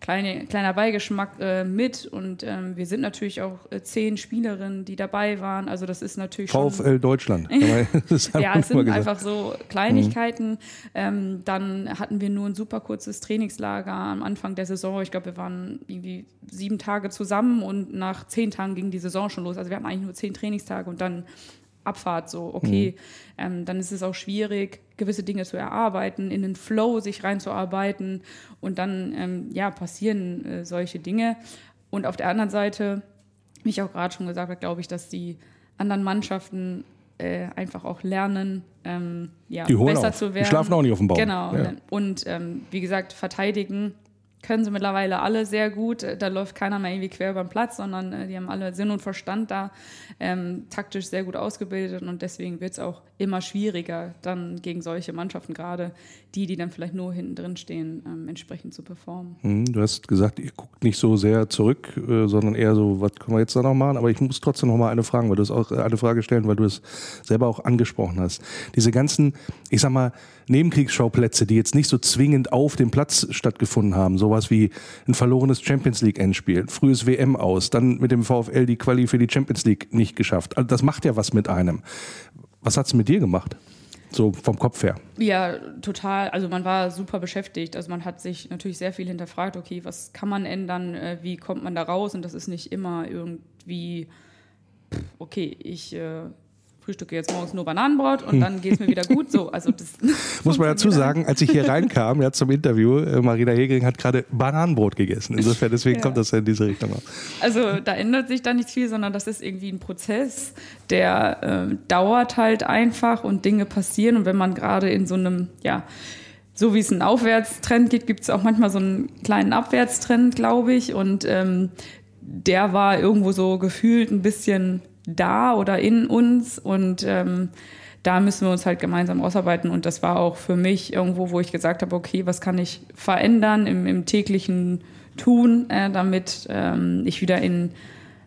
kleine, kleiner Beigeschmack äh, mit. Und ähm, wir sind natürlich auch äh, zehn Spielerinnen, die dabei waren. Also das ist natürlich schon
VfL Deutschland. das haben
ja, es sind einfach so Kleinigkeiten. Ähm, dann hatten wir nur ein super kurzes Trainingslager am Anfang der Saison. Ich glaube, wir waren irgendwie sieben Tage zusammen und nach zehn Tagen ging die Saison schon los. Also wir hatten eigentlich nur zehn Trainingstage und dann Abfahrt so, okay, ähm, dann ist es auch schwierig, gewisse Dinge zu erarbeiten, in den Flow sich reinzuarbeiten und dann, ähm, ja, passieren äh, solche Dinge. Und auf der anderen Seite, wie ich auch gerade schon gesagt habe, glaube ich, dass die anderen Mannschaften äh, einfach auch lernen, ähm, ja,
Die
besser
auf.
zu
Die
werden.
schlafen auch nicht auf dem Baum.
Genau.
Ja.
Und ähm, wie gesagt, verteidigen können sie mittlerweile alle sehr gut. Äh, Da läuft keiner mehr irgendwie quer über den Platz, sondern äh, die haben alle Sinn und Verstand da, ähm, taktisch sehr gut ausgebildet und deswegen wird es auch immer schwieriger, dann gegen solche Mannschaften, gerade die, die dann vielleicht nur hinten drin stehen, ähm, entsprechend zu performen.
Hm, Du hast gesagt, ihr guckt nicht so sehr zurück, äh, sondern eher so, was können wir jetzt da noch machen? Aber ich muss trotzdem noch mal eine Frage, weil du es auch äh, eine Frage stellen, weil du es selber auch angesprochen hast. Diese ganzen, ich sag mal, Nebenkriegsschauplätze, die jetzt nicht so zwingend auf dem Platz stattgefunden haben, sowas wie ein verlorenes Champions League Endspiel, frühes WM aus, dann mit dem VfL die Quali für die Champions League nicht geschafft. Also das macht ja was mit einem. Was hat's mit dir gemacht? So vom Kopf her.
Ja, total. Also man war super beschäftigt. Also man hat sich natürlich sehr viel hinterfragt, okay, was kann man ändern, äh, wie kommt man da raus? Und das ist nicht immer irgendwie, okay, ich äh, frühstücke jetzt morgens nur Bananenbrot und dann geht es mir wieder gut. So, also das
Muss man dazu sagen, als ich hier reinkam, ja, zum Interview, äh, Marina Hegering hat gerade Bananenbrot gegessen. Insofern, deswegen
Ja.
kommt das ja in diese Richtung auch.
Also da ändert sich da nicht viel, sondern das ist irgendwie ein Prozess, der äh, dauert halt einfach und Dinge passieren. Und wenn man gerade in so einem, ja, so wie es einen Aufwärtstrend gibt, gibt es auch manchmal so einen kleinen Abwärtstrend, glaube ich. Und ähm, der war irgendwo so gefühlt ein bisschen da oder in uns. Und ähm, da müssen wir uns halt gemeinsam ausarbeiten. Und das war auch für mich irgendwo, wo ich gesagt habe, okay, was kann ich verändern im, im täglichen Tun, äh, damit ähm, ich wieder in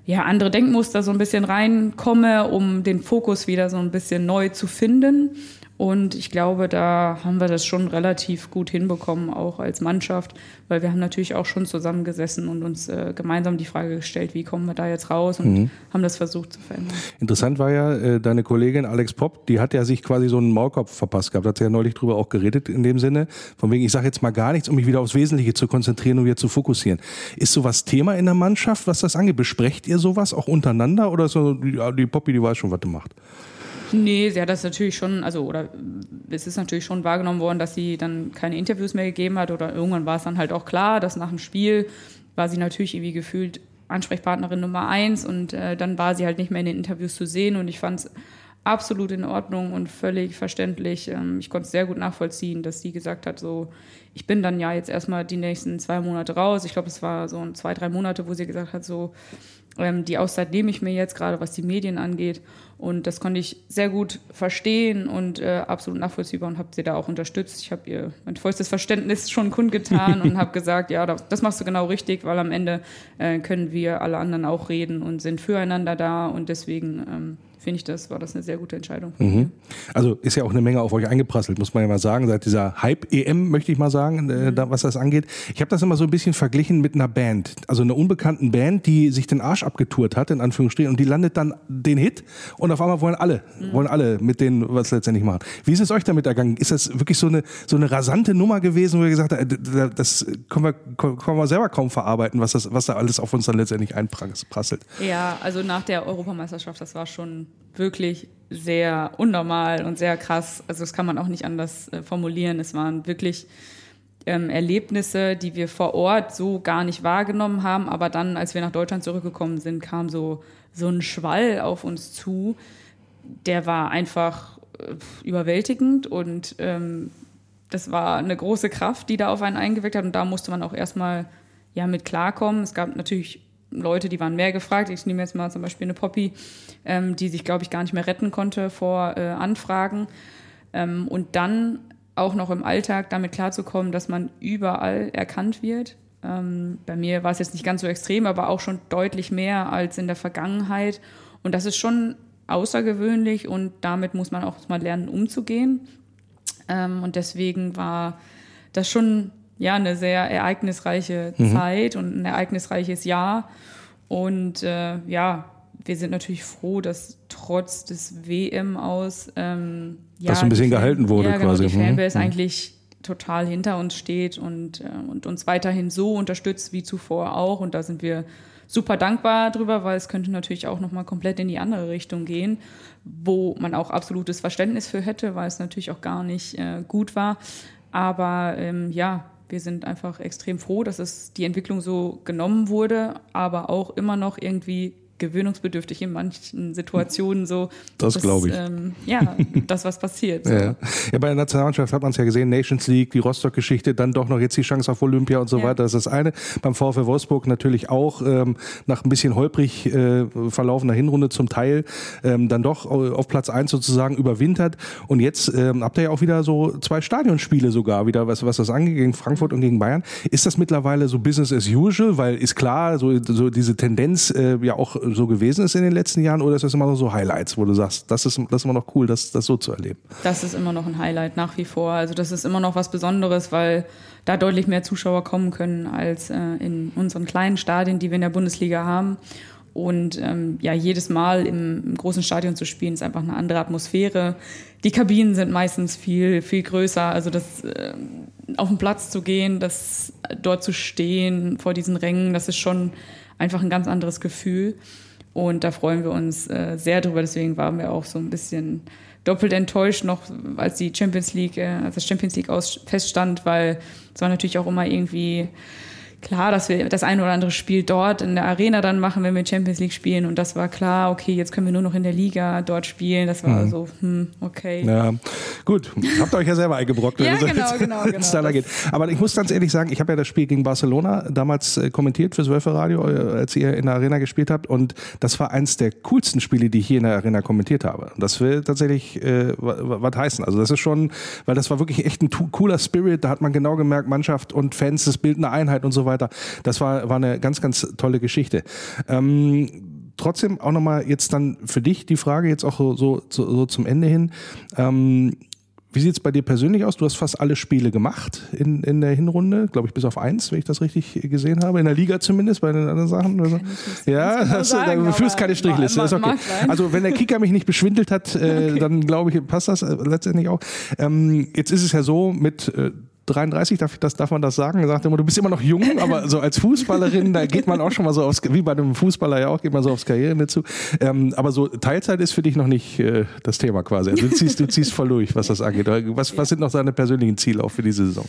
ja, andere Denkmuster so ein bisschen reinkomme, um den Fokus wieder so ein bisschen neu zu finden. Und ich glaube, da haben wir das schon relativ gut hinbekommen, auch als Mannschaft, weil wir haben natürlich auch schon zusammengesessen und uns äh, gemeinsam die Frage gestellt, wie kommen wir da jetzt raus und haben das versucht zu verändern.
Interessant war ja, äh, deine Kollegin Alex Popp, die hat ja sich quasi so einen Maulkopf verpasst gehabt. Hat sie ja neulich drüber auch geredet in dem Sinne. Von wegen, ich sage jetzt mal gar nichts, um mich wieder aufs Wesentliche zu konzentrieren und wieder zu fokussieren. Ist sowas Thema in der Mannschaft, was das angeht? Besprecht ihr sowas auch untereinander oder ist so, ja, die Poppy, die weiß schon, was du macht?
Nee, sie hat das natürlich schon, also oder es ist natürlich schon wahrgenommen worden, dass sie dann keine Interviews mehr gegeben hat oder irgendwann war es dann halt auch klar, dass nach dem Spiel war sie natürlich irgendwie gefühlt Ansprechpartnerin Nummer eins und äh, dann war sie halt nicht mehr in den Interviews zu sehen und ich fand es absolut in Ordnung und völlig verständlich. Ähm, ich konnte es sehr gut nachvollziehen, dass sie gesagt hat, so ich bin dann ja jetzt erstmal die nächsten zwei Monate raus. Ich glaube, es war so zwei, drei Monate, wo sie gesagt hat, so Ähm, die Auszeit nehme ich mir jetzt, gerade was die Medien angeht. Und das konnte ich sehr gut verstehen und äh, absolut nachvollziehbar und habe sie da auch unterstützt. Ich habe ihr mein vollstes Verständnis schon kundgetan und habe gesagt, ja, das machst du genau richtig, weil am Ende äh, können wir alle anderen auch reden und sind füreinander da und deswegen ähm, finde ich das, war das eine sehr gute Entscheidung.
Mhm. Also ist ja auch eine Menge auf euch eingeprasselt, muss man ja mal sagen, seit dieser Hype-EM, möchte ich mal sagen, äh, da, was das angeht. Ich habe das immer so ein bisschen verglichen mit einer Band, also einer unbekannten Band, die sich den Arsch abgetourt hat, in Anführungsstrichen, und die landet dann den Hit und auf einmal wollen alle, mhm. wollen alle mit denen was letztendlich machen. Wie ist es euch damit ergangen? Ist das wirklich so eine, so eine rasante Nummer gewesen, wo ihr gesagt habt, äh, das können wir, können wir selber kaum verarbeiten, was, das, was da alles auf uns dann letztendlich einprasselt?
Ja, also nach der Europameisterschaft, das war schon wirklich sehr unnormal und sehr krass. Also das kann man auch nicht anders äh, formulieren. Es waren wirklich ähm, Erlebnisse, die wir vor Ort so gar nicht wahrgenommen haben. Aber dann, als wir nach Deutschland zurückgekommen sind, kam so, so ein Schwall auf uns zu. Der war einfach äh, überwältigend und ähm, das war eine große Kraft, die da auf einen eingewirkt hat. Und da musste man auch erstmal ja, mit klarkommen. Es gab natürlich Leute, die waren mehr gefragt. Ich nehme jetzt mal zum Beispiel eine Poppy, ähm, die sich, glaube ich, gar nicht mehr retten konnte vor äh, Anfragen. Ähm, und dann auch noch im Alltag damit klarzukommen, dass man überall erkannt wird. Ähm, bei mir war es jetzt nicht ganz so extrem, aber auch schon deutlich mehr als in der Vergangenheit. Und das ist schon außergewöhnlich und damit muss man auch mal lernen, umzugehen. Ähm, und deswegen war das schon ja, eine sehr ereignisreiche mhm. Zeit und ein ereignisreiches Jahr. Und äh, ja, wir sind natürlich froh, dass trotz des WM aus ähm,
ja, dass ein bisschen gehalten wurde
ja,
genau, quasi.
Die Fanbase mhm. eigentlich total hinter uns steht und, äh, und uns weiterhin so unterstützt wie zuvor auch. Und da sind wir super dankbar drüber, weil es könnte natürlich auch nochmal komplett in die andere Richtung gehen, wo man auch absolutes Verständnis für hätte, weil es natürlich auch gar nicht äh, gut war. Aber ähm, ja, wir sind einfach extrem froh, dass es die Entwicklung so genommen wurde, aber auch immer noch irgendwie gewöhnungsbedürftig in manchen Situationen so.
Das glaube ich.
Ähm, ja, das, was passiert.
So. Ja. ja, bei der Nationalmannschaft hat man es ja gesehen, Nations League, die Rostock-Geschichte, dann doch noch jetzt die Chance auf Olympia und so ja. weiter. Das ist das eine. Beim VfL Wolfsburg natürlich auch ähm, nach ein bisschen holprig äh, verlaufener Hinrunde zum Teil ähm, dann doch auf Platz eins sozusagen überwintert. Und jetzt ähm, habt ihr ja auch wieder so zwei Stadionspiele sogar wieder, was, was das angeht, gegen Frankfurt und gegen Bayern. Ist das mittlerweile so Business as usual? Weil ist klar, so, so diese Tendenz äh, ja auch so gewesen ist in den letzten Jahren oder ist das immer noch so Highlights, wo du sagst, das ist, das ist immer noch cool, das, das so zu erleben?
Das ist immer noch ein Highlight nach wie vor. Also das ist immer noch was Besonderes, weil da deutlich mehr Zuschauer kommen können als äh, in unseren kleinen Stadien, die wir in der Bundesliga haben. Und ähm, ja, jedes Mal im, im, großen Stadion zu spielen, ist einfach eine andere Atmosphäre. Die Kabinen sind meistens viel, viel größer. Also das äh, auf den Platz zu gehen, das dort zu stehen vor diesen Rängen, das ist schon einfach ein ganz anderes Gefühl. Und da freuen wir uns äh, sehr drüber. Deswegen waren wir auch so ein bisschen doppelt enttäuscht noch, als die Champions League, äh, als das Champions League aus feststand, weil es war natürlich auch immer irgendwie klar, dass wir das eine oder andere Spiel dort in der Arena dann machen, wenn wir Champions League spielen. Und das war klar, okay, jetzt können wir nur noch in der Liga dort spielen. Das war mhm. so, hm, okay.
Ja, gut. Habt ihr euch ja selber eingebrockt,
ja, genau, genau, genau,
da geht. Aber ich muss ganz ehrlich sagen, ich habe ja das Spiel gegen Barcelona damals äh, kommentiert fürs Wölfe Radio, äh, als ihr in der Arena gespielt habt. Und das war eins der coolsten Spiele, die ich hier in der Arena kommentiert habe. Das will tatsächlich äh, was heißen. Also das ist schon, weil das war wirklich echt ein cooler Spirit. Da hat man genau gemerkt, Mannschaft und Fans, das bilden eine Einheit und so weiter weiter. Das war, war eine ganz, ganz tolle Geschichte. Ähm, trotzdem auch nochmal jetzt dann für dich die Frage jetzt auch so, so, so zum Ende hin. Ähm, wie sieht es bei dir persönlich aus? Du hast fast alle Spiele gemacht in, in der Hinrunde, glaube ich, bis auf eins, wenn ich das richtig gesehen habe. In der Liga zumindest, bei den anderen Sachen. Also, ja, genau sagen, du führst keine Strichliste. ist okay. Also wenn der Kicker mich nicht beschwindelt hat, äh, okay. dann glaube ich, passt das äh, letztendlich auch. Ähm, jetzt ist es ja so, mit äh, 33, darf, das, darf man das sagen? Er sagt immer, du bist immer noch jung, aber so als Fußballerin, da geht man auch schon mal so aufs, wie bei einem Fußballer ja auch, geht man so aufs Karriere zu. Ähm, aber so Teilzeit ist für dich noch nicht äh, das Thema quasi. Also du ziehst, du ziehst voll durch, was das angeht. Was, was sind noch deine persönlichen Ziele auch für diese Saison?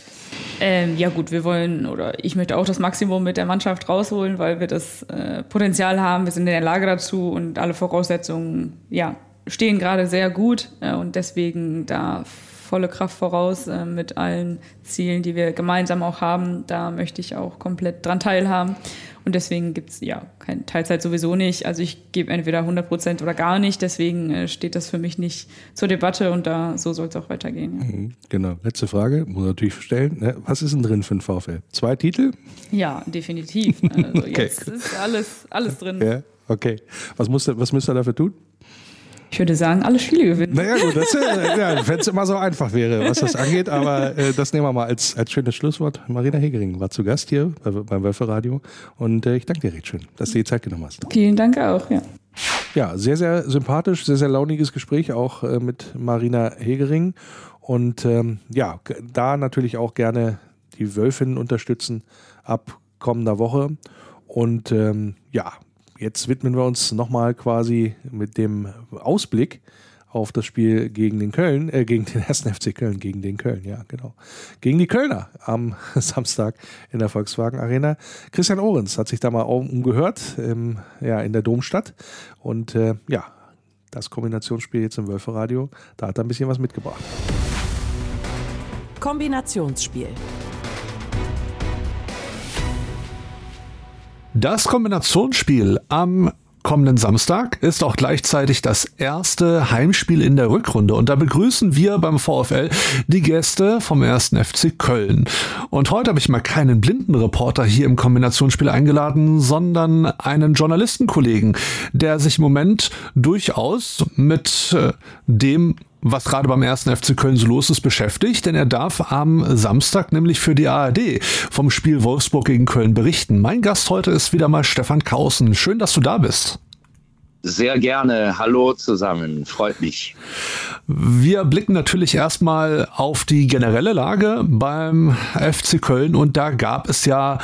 Ähm, ja gut, wir wollen, oder ich möchte auch das Maximum mit der Mannschaft rausholen, weil wir das äh, Potenzial haben, wir sind in der Lage dazu und alle Voraussetzungen, ja, stehen gerade sehr gut äh, und deswegen da volle Kraft voraus äh, mit allen Zielen, die wir gemeinsam auch haben. Da möchte ich auch komplett dran teilhaben. Und deswegen gibt es ja keine Teilzeit sowieso nicht. Also ich gebe entweder 100 Prozent oder gar nicht. Deswegen äh, steht das für mich nicht zur Debatte und da so soll es auch weitergehen. Ja.
Mhm, genau. Letzte Frage, muss natürlich stellen. Ne? Was ist denn drin für ein VfL? Zwei Titel?
Ja, definitiv. Also okay. jetzt ist alles, alles drin.
Ja, okay. Was, muss, was müsst ihr dafür tun?
Ich würde sagen, alle Spiele gewinnen.
Naja, gut, äh, ja, wenn es immer so einfach wäre, was das angeht, aber äh, das nehmen wir mal als, als schönes Schlusswort. Marina Hegering war zu Gast hier bei, beim Wölfe und äh, ich danke dir recht schön, dass du die Zeit genommen hast.
Vielen Dank auch, ja.
Ja, sehr, sehr sympathisch, sehr, sehr launiges Gespräch auch äh, mit Marina Hegering und ähm, ja, da natürlich auch gerne die Wölfinnen unterstützen ab kommender Woche und ähm, ja, jetzt widmen wir uns nochmal quasi mit dem Ausblick auf das Spiel gegen den Köln, äh, gegen den ersten FC Köln, gegen den Köln, ja, genau. Gegen die Kölner am Samstag in der Volkswagen Arena. Christian Ohrens hat sich da mal umgehört, ähm, ja, in der Domstadt. Und äh, ja, das Kombinationsspiel jetzt im Wölferadio, da hat er ein bisschen was mitgebracht.
Kombinationsspiel.
Das Kombinationsspiel am kommenden Samstag ist auch gleichzeitig das erste Heimspiel in der Rückrunde und da begrüßen wir beim VfL die Gäste vom ersten FC Köln. Und heute habe ich mal keinen blinden Reporter hier im Kombinationsspiel eingeladen, sondern einen Journalistenkollegen, der sich im Moment durchaus mit äh, dem was gerade beim ersten FC Köln so los ist, beschäftigt, denn er darf am Samstag nämlich für die ARD vom Spiel Wolfsburg gegen Köln berichten. Mein Gast heute ist wieder mal Stefan Kausen. Schön, dass du da bist.
Sehr gerne. Hallo zusammen. Freut mich.
Wir blicken natürlich erstmal auf die generelle Lage beim FC Köln und da gab es ja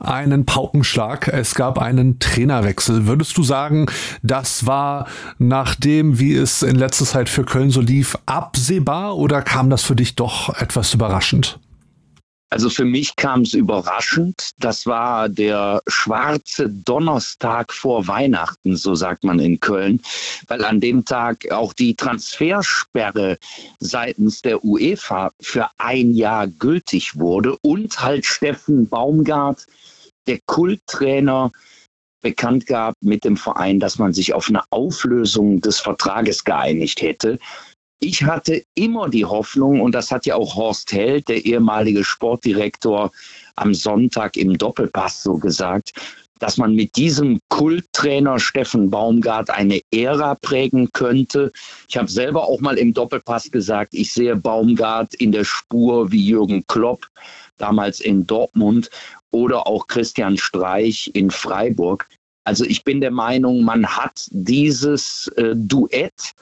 einen Paukenschlag. Es gab einen Trainerwechsel. Würdest du sagen, das war nach dem, wie es in letzter Zeit für Köln so lief, absehbar oder kam das für dich doch etwas überraschend?
Also für mich kam es überraschend. Das war der schwarze Donnerstag vor Weihnachten, so sagt man in Köln, weil an dem Tag auch die Transfersperre seitens der UEFA für ein Jahr gültig wurde und halt Steffen Baumgart, der Kulttrainer, bekannt gab mit dem Verein, dass man sich auf eine Auflösung des Vertrages geeinigt hätte. Ich hatte immer die Hoffnung, und das hat ja auch Horst Held, der ehemalige Sportdirektor, am Sonntag im Doppelpass so gesagt, dass man mit diesem Kulttrainer Steffen Baumgart eine Ära prägen könnte. Ich habe selber auch mal im Doppelpass gesagt, ich sehe Baumgart in der Spur wie Jürgen Klopp damals in Dortmund oder auch Christian Streich in Freiburg. Also ich bin der Meinung, man hat dieses äh, Duett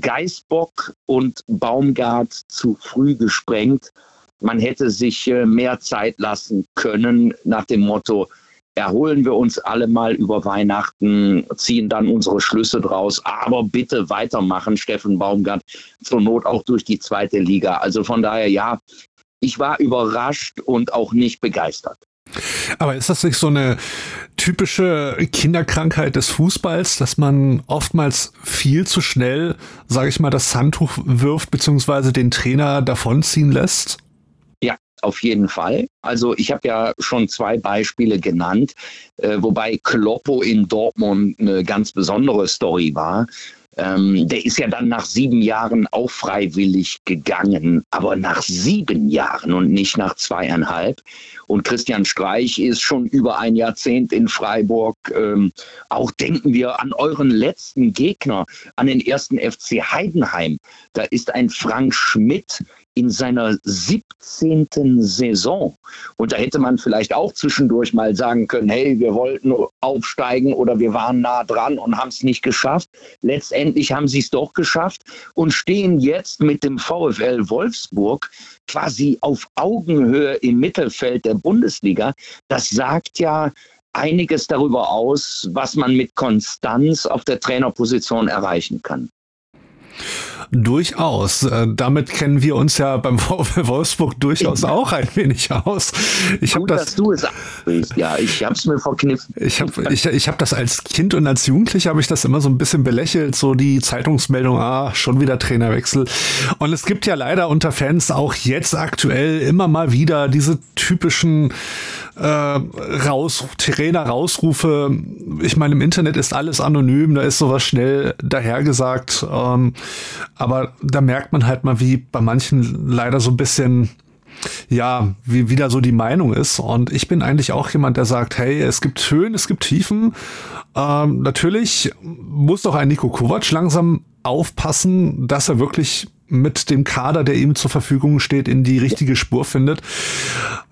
Geißbock und Baumgart zu früh gesprengt. Man hätte sich äh, mehr Zeit lassen können nach dem Motto, erholen wir uns alle mal über Weihnachten, ziehen dann unsere Schlüsse draus, aber bitte weitermachen, Steffen Baumgart, zur Not auch durch die zweite Liga. Also von daher, ja, ich war überrascht und auch nicht begeistert.
Aber ist das nicht so eine typische Kinderkrankheit des Fußballs, dass man oftmals viel zu schnell, sage ich mal, das Handtuch wirft beziehungsweise den Trainer davonziehen lässt?
Ja, auf jeden Fall. Also ich habe ja schon zwei Beispiele genannt, äh, wobei Kloppo in Dortmund eine ganz besondere Story war. Ähm, der ist ja dann nach sieben Jahren auch freiwillig gegangen, aber nach sieben Jahren und nicht nach zweieinhalb. Und Christian Streich ist schon über ein Jahrzehnt in Freiburg. Ähm, auch denken wir an euren letzten Gegner, an den ersten FC Heidenheim. Da ist ein Frank Schmidt in seiner 17. Saison. Und da hätte man vielleicht auch zwischendurch mal sagen können, hey, wir wollten aufsteigen oder wir waren nah dran und haben es nicht geschafft. Letztendlich haben sie es doch geschafft und stehen jetzt mit dem VfL Wolfsburg quasi auf Augenhöhe im Mittelfeld der Bundesliga. Das sagt ja einiges darüber aus, was man mit Konstanz auf der Trainerposition erreichen kann.
Durchaus. Äh, damit kennen wir uns ja beim VfL Wolfsburg durchaus auch ein wenig aus. Ich habe das,
dass du es. Ja, ich habe es mir verkniffen.
Ich habe ich, ich hab das als Kind und als Jugendlicher habe ich das immer so ein bisschen belächelt, so die Zeitungsmeldung, ah, schon wieder Trainerwechsel. Und es gibt ja leider unter Fans auch jetzt aktuell immer mal wieder diese typischen äh, raus, Trainer-Rausrufe. Ich meine, im Internet ist alles anonym, da ist sowas schnell dahergesagt. Ähm, aber da merkt man halt mal, wie bei manchen leider so ein bisschen ja, wie wieder so die Meinung ist. Und ich bin eigentlich auch jemand, der sagt, hey, es gibt Höhen, es gibt Tiefen. Ähm, natürlich muss doch ein Nico Kovac langsam aufpassen, dass er wirklich mit dem Kader, der ihm zur Verfügung steht, in die richtige Spur findet.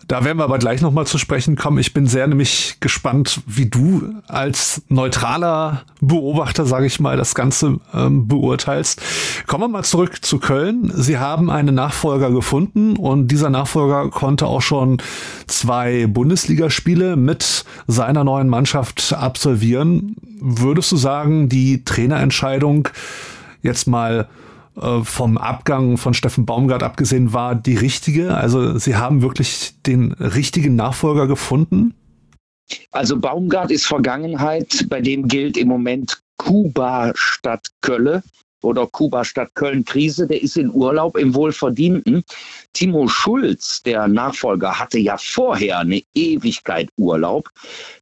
Da werden wir aber gleich nochmal zu sprechen kommen. Ich bin sehr nämlich gespannt, wie du als neutraler Beobachter, sage ich mal, das Ganze ähm, beurteilst. Kommen wir mal zurück zu Köln. Sie haben einen Nachfolger gefunden und dieser Nachfolger konnte auch schon zwei Bundesligaspiele mit seiner neuen Mannschaft absolvieren. Würdest du sagen, die Trainerentscheidung jetzt mal äh, vom Abgang von Steffen Baumgart abgesehen war die richtige? Also Sie haben wirklich den richtigen Nachfolger gefunden?
Also Baumgart ist Vergangenheit, bei dem gilt im Moment Kuba statt Kölle oder Kuba statt Köln Krise, der ist in Urlaub im Wohlverdienten. Timo Schulz, der Nachfolger, hatte ja vorher eine Ewigkeit Urlaub.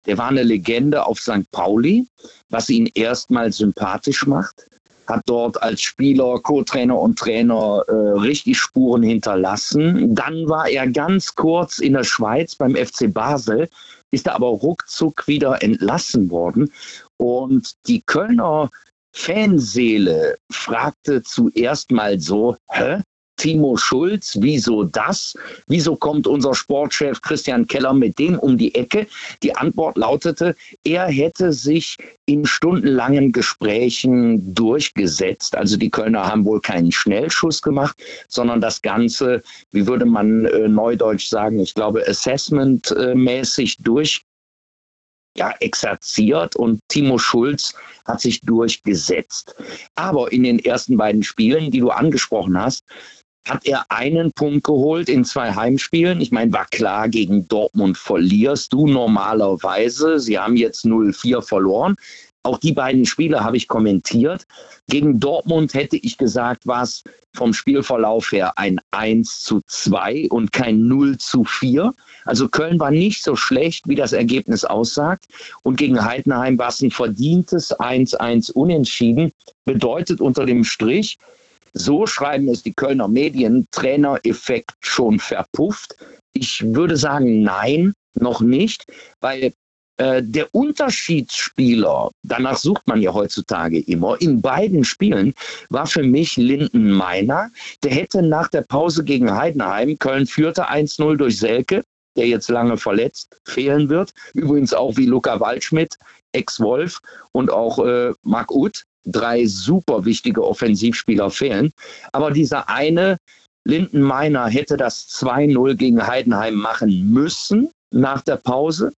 Der war eine Legende auf St. Pauli, was ihn erstmal sympathisch macht hat dort als Spieler, Co-Trainer und Trainer äh, richtig Spuren hinterlassen. Dann war er ganz kurz in der Schweiz beim FC Basel, ist aber ruckzuck wieder entlassen worden. Und die Kölner Fanseele fragte zuerst mal so, hä? Timo Schulz. Wieso das? Wieso kommt unser Sportchef Christian Keller mit dem um die Ecke? Die Antwort lautete, er hätte sich in stundenlangen Gesprächen durchgesetzt. Also die Kölner haben wohl keinen Schnellschuss gemacht, sondern das Ganze, wie würde man äh, neudeutsch sagen, ich glaube, assessmentmäßig durch ja, exerziert und Timo Schulz hat sich durchgesetzt. Aber in den ersten beiden Spielen, die du angesprochen hast, hat er einen Punkt geholt in zwei Heimspielen. Ich meine, war klar, gegen Dortmund verlierst du normalerweise. Sie haben jetzt 0-4 verloren. Auch die beiden Spiele habe ich kommentiert. Gegen Dortmund hätte ich gesagt, war es vom Spielverlauf her ein 1 zu 2 und kein 0 zu 4. Also Köln war nicht so schlecht, wie das Ergebnis aussagt. Und gegen Heidenheim war es ein verdientes 1-1 unentschieden. Bedeutet unter dem Strich, so schreiben es die Kölner Medien, Trainereffekt schon verpufft. Ich würde sagen, nein, noch nicht, weil äh, der Unterschiedsspieler, danach sucht man ja heutzutage immer, in beiden Spielen war für mich Linden Meiner. Der hätte nach der Pause gegen Heidenheim, Köln führte 1-0 durch Selke, der jetzt lange verletzt fehlen wird. Übrigens auch wie Luca Waldschmidt, Ex-Wolf und auch äh, Marc Uth drei super wichtige Offensivspieler fehlen. Aber dieser eine, Linden Meiner, hätte das 2-0 gegen Heidenheim machen müssen nach der Pause.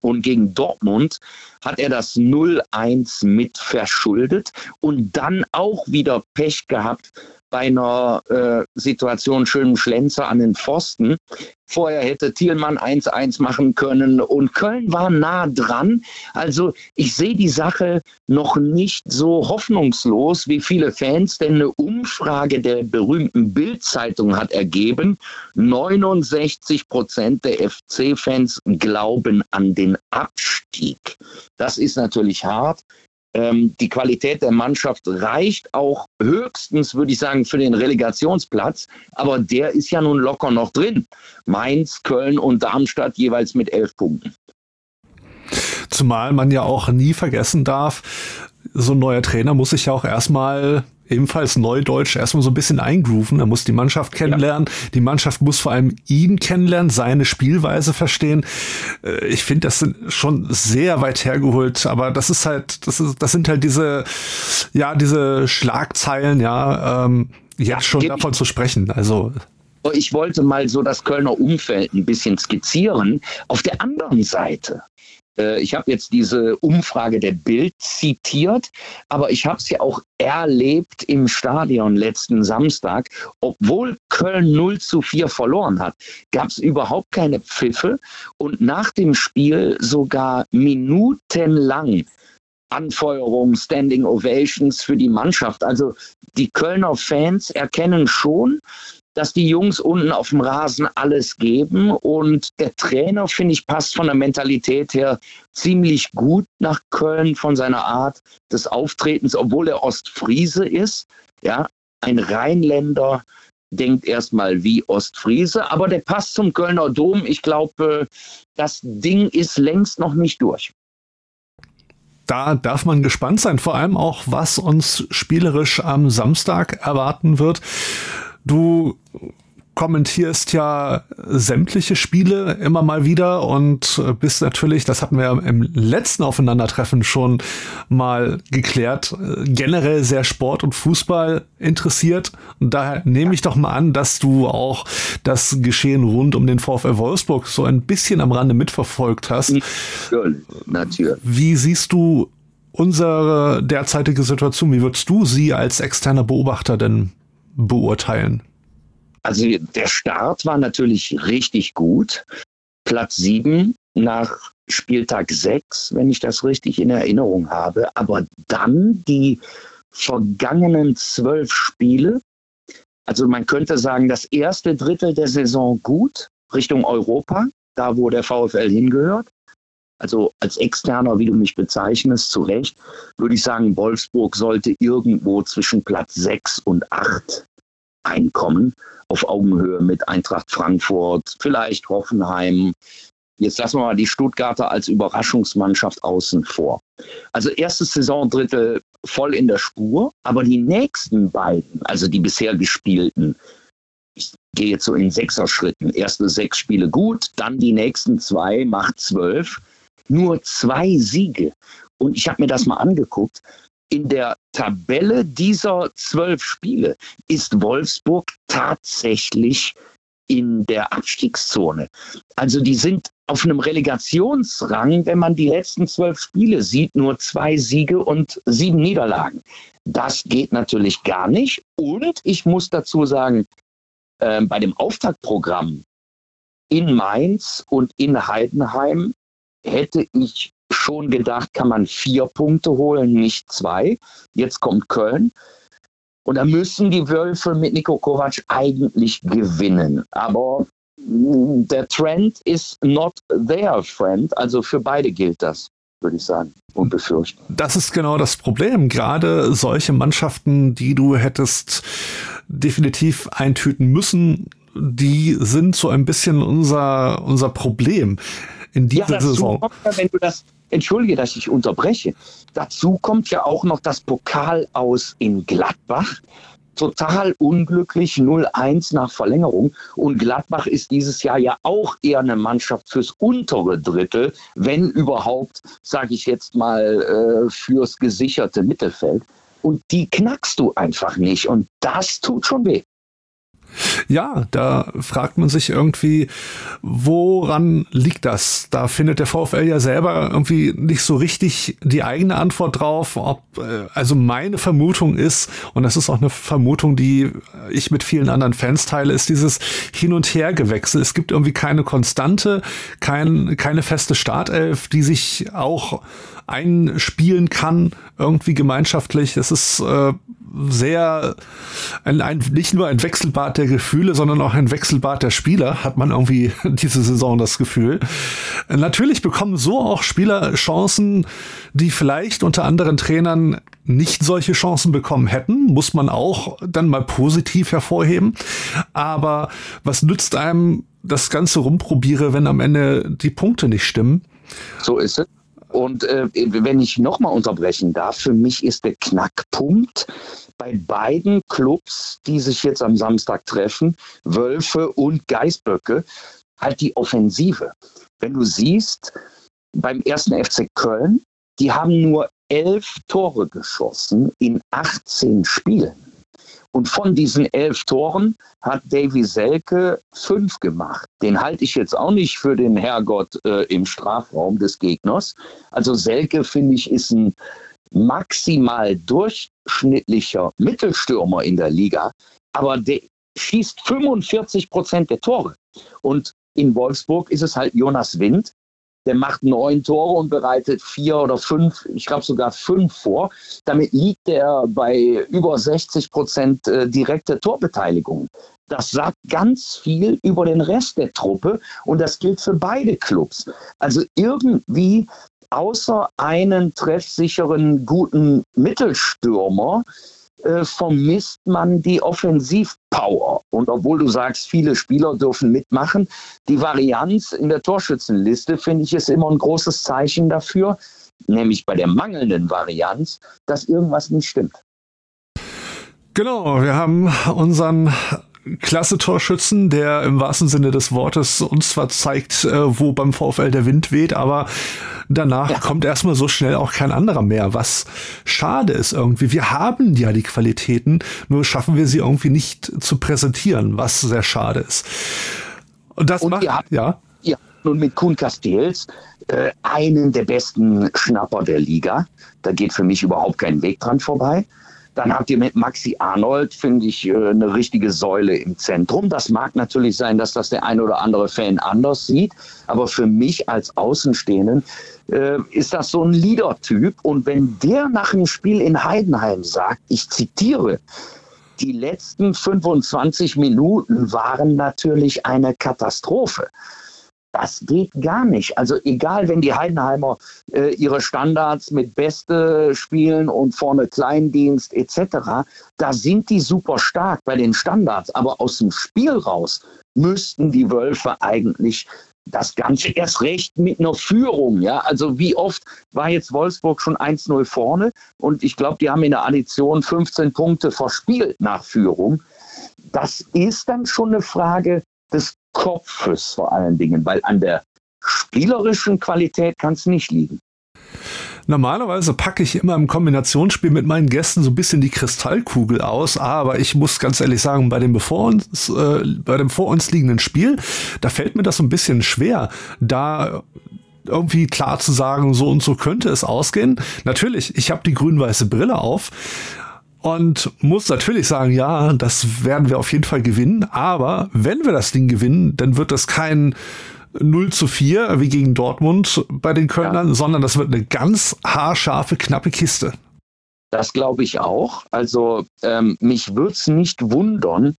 Und gegen Dortmund hat er das 0-1 mit verschuldet und dann auch wieder Pech gehabt bei einer äh, Situation schönen Schlenzer an den Pfosten. Vorher hätte Thielmann 1-1 machen können und Köln war nah dran. Also ich sehe die Sache noch nicht so hoffnungslos wie viele Fans, denn eine Umfrage der berühmten Bild-Zeitung hat ergeben, 69 Prozent der FC-Fans glauben an den Abstieg. Das ist natürlich hart. Ähm, die Qualität der Mannschaft reicht auch höchstens, würde ich sagen, für den Relegationsplatz. Aber der ist ja nun locker noch drin. Mainz, Köln und Darmstadt jeweils mit elf Punkten.
Zumal man ja auch nie vergessen darf, so ein neuer Trainer muss sich ja auch erstmal ebenfalls Neudeutsch erstmal so ein bisschen eingrooven. Er muss die Mannschaft kennenlernen. Ja. Die Mannschaft muss vor allem ihn kennenlernen, seine Spielweise verstehen. Äh, ich finde, das sind schon sehr weit hergeholt, aber das ist halt, das ist, das sind halt diese, ja, diese Schlagzeilen, ja, ähm, jetzt ja, schon davon zu sprechen. Also
ich wollte mal so das Kölner Umfeld ein bisschen skizzieren. Auf der anderen Seite ich habe jetzt diese Umfrage der Bild zitiert, aber ich habe es ja auch erlebt im Stadion letzten Samstag. Obwohl Köln 0 zu 4 verloren hat, gab es überhaupt keine Pfiffe und nach dem Spiel sogar minutenlang Anfeuerung, Standing Ovations für die Mannschaft. Also die Kölner Fans erkennen schon, dass die Jungs unten auf dem Rasen alles geben. Und der Trainer, finde ich, passt von der Mentalität her ziemlich gut nach Köln, von seiner Art des Auftretens, obwohl er Ostfriese ist. Ja, ein Rheinländer denkt erstmal wie Ostfriese, aber der passt zum Kölner Dom. Ich glaube, das Ding ist längst noch nicht durch
da darf man gespannt sein, vor allem auch, was uns spielerisch am Samstag erwarten wird. Du kommentierst ja sämtliche Spiele immer mal wieder und bist natürlich, das hatten wir im letzten Aufeinandertreffen schon mal geklärt, generell sehr Sport und Fußball interessiert. Und daher nehme ich doch mal an, dass du auch das Geschehen rund um den VfL Wolfsburg so ein bisschen am Rande mitverfolgt hast.
Natürlich, natürlich.
Wie siehst du unsere derzeitige Situation? Wie würdest du sie als externer Beobachter denn beurteilen?
Also der Start war natürlich richtig gut. Platz sieben nach Spieltag sechs, wenn ich das richtig in Erinnerung habe. Aber dann die vergangenen zwölf Spiele. Also man könnte sagen, das erste Drittel der Saison gut Richtung Europa, da wo der VfL hingehört. Also als Externer, wie du mich bezeichnest, zu Recht, würde ich sagen, Wolfsburg sollte irgendwo zwischen Platz sechs und acht einkommen, auf Augenhöhe mit Eintracht Frankfurt, vielleicht Hoffenheim. Jetzt lassen wir mal die Stuttgarter als Überraschungsmannschaft außen vor. Also erstes Saisondrittel voll in der Spur, aber die nächsten beiden, also die bisher gespielten, ich gehe jetzt so in Sechser-Schritten. Erste sechs Spiele gut, dann die nächsten zwei, macht zwölf. Nur zwei Siege. Und ich habe mir das mal angeguckt in der Tabelle dieser zwölf Spiele ist Wolfsburg tatsächlich in der Abstiegszone. Also die sind auf einem Relegationsrang, wenn man die letzten zwölf Spiele sieht, nur zwei Siege und sieben Niederlagen. Das geht natürlich gar nicht. Und ich muss dazu sagen, äh, bei dem Auftaktprogramm in Mainz und in Heidenheim hätte ich schon gedacht, kann man vier Punkte holen, nicht zwei. Jetzt kommt Köln. Und da müssen die Wölfe mit Nico Kovac eigentlich gewinnen. Aber mm, der Trend ist not their friend. Also für beide gilt das, würde ich sagen und befürchten.
Das ist genau das Problem. Gerade solche Mannschaften, die du hättest definitiv eintüten müssen, die sind so ein bisschen unser, unser Problem in dieser ja, Saison.
Kommt, wenn du das entschuldige, dass ich unterbreche. Dazu kommt ja auch noch das Pokal aus in Gladbach. Total unglücklich, 0-1 nach Verlängerung. Und Gladbach ist dieses Jahr ja auch eher eine Mannschaft fürs untere Drittel, wenn überhaupt, sage ich jetzt mal, äh, fürs gesicherte Mittelfeld. Und die knackst du einfach nicht. Und das tut schon weh.
Ja, da fragt man sich irgendwie, woran liegt das? Da findet der VfL ja selber irgendwie nicht so richtig die eigene Antwort drauf. Ob, äh, also meine Vermutung ist, und das ist auch eine Vermutung, die ich mit vielen anderen Fans teile, ist dieses Hin- und Hergewechsel. Es gibt irgendwie keine Konstante, kein, keine feste Startelf, die sich auch einspielen kann, irgendwie gemeinschaftlich. Es ist äh, sehr ein, ein, nicht nur ein Wechselbad der Gefühle, sondern auch ein Wechselbad der Spieler, hat man irgendwie diese Saison das Gefühl. Natürlich bekommen so auch Spieler Chancen, die vielleicht unter anderen Trainern nicht solche Chancen bekommen hätten, muss man auch dann mal positiv hervorheben. Aber was nützt einem das Ganze rumprobiere, wenn am Ende die Punkte nicht stimmen?
So ist es. Und äh, wenn ich nochmal unterbrechen darf, für mich ist der Knackpunkt bei beiden Clubs, die sich jetzt am Samstag treffen, Wölfe und Geißböcke, halt die Offensive. Wenn du siehst, beim ersten FC Köln, die haben nur elf Tore geschossen in 18 Spielen. Und von diesen elf Toren hat Davy Selke fünf gemacht. Den halte ich jetzt auch nicht für den Herrgott äh, im Strafraum des Gegners. Also Selke, finde ich, ist ein maximal durchschnittlicher Mittelstürmer in der Liga. Aber der schießt 45 Prozent der Tore. Und in Wolfsburg ist es halt Jonas Wind, der macht neun Tore und bereitet vier oder fünf, ich glaube sogar fünf vor. Damit liegt er bei über 60 Prozent äh, direkte Torbeteiligung. Das sagt ganz viel über den Rest der Truppe und das gilt für beide Clubs. Also irgendwie außer einen treffsicheren guten Mittelstürmer äh, vermisst man die Offensivpower. Und obwohl du sagst, viele Spieler dürfen mitmachen, die Varianz in der Torschützenliste finde ich ist immer ein großes Zeichen dafür, nämlich bei der mangelnden Varianz, dass irgendwas nicht stimmt.
Genau, wir haben unseren klasse Torschützen, der im wahrsten Sinne des Wortes uns zwar zeigt, äh, wo beim VfL der Wind weht, aber danach ja. kommt erstmal so schnell auch kein anderer mehr, was schade ist irgendwie. Wir haben ja die Qualitäten, nur schaffen wir sie irgendwie nicht zu präsentieren, was sehr schade ist.
Und das Und macht, ja. ja. Ja, nun mit Kuhn Castells äh, einen der besten Schnapper der Liga. Da geht für mich überhaupt kein Weg dran vorbei. Dann habt ihr mit Maxi Arnold, finde ich, äh, eine richtige Säule im Zentrum. Das mag natürlich sein, dass das der ein oder andere Fan anders sieht. Aber für mich als Außenstehenden äh, ist das so ein Leader-Typ. Und wenn der nach dem Spiel in Heidenheim sagt, ich zitiere, die letzten 25 Minuten waren natürlich eine Katastrophe. Das geht gar nicht. Also egal, wenn die Heidenheimer äh, ihre Standards mit Beste spielen und vorne Kleindienst etc., da sind die super stark bei den Standards. Aber aus dem Spiel raus müssten die Wölfe eigentlich das Ganze erst recht mit einer Führung. Ja? Also wie oft war jetzt Wolfsburg schon 1-0 vorne und ich glaube, die haben in der Addition 15 Punkte verspielt nach Führung. Das ist dann schon eine Frage des Kopfes vor allen Dingen, weil an der spielerischen Qualität kann es nicht liegen.
Normalerweise packe ich immer im Kombinationsspiel mit meinen Gästen so ein bisschen die Kristallkugel aus, aber ich muss ganz ehrlich sagen, bei dem bevor uns, äh, bei dem vor uns liegenden Spiel, da fällt mir das so ein bisschen schwer, da irgendwie klar zu sagen, so und so könnte es ausgehen. Natürlich, ich habe die grün-weiße Brille auf, und muss natürlich sagen, ja, das werden wir auf jeden Fall gewinnen. Aber wenn wir das Ding gewinnen, dann wird das kein 0 zu 4 wie gegen Dortmund bei den Kölnern, ja. sondern das wird eine ganz haarscharfe, knappe Kiste.
Das glaube ich auch. Also ähm, mich würde es nicht wundern,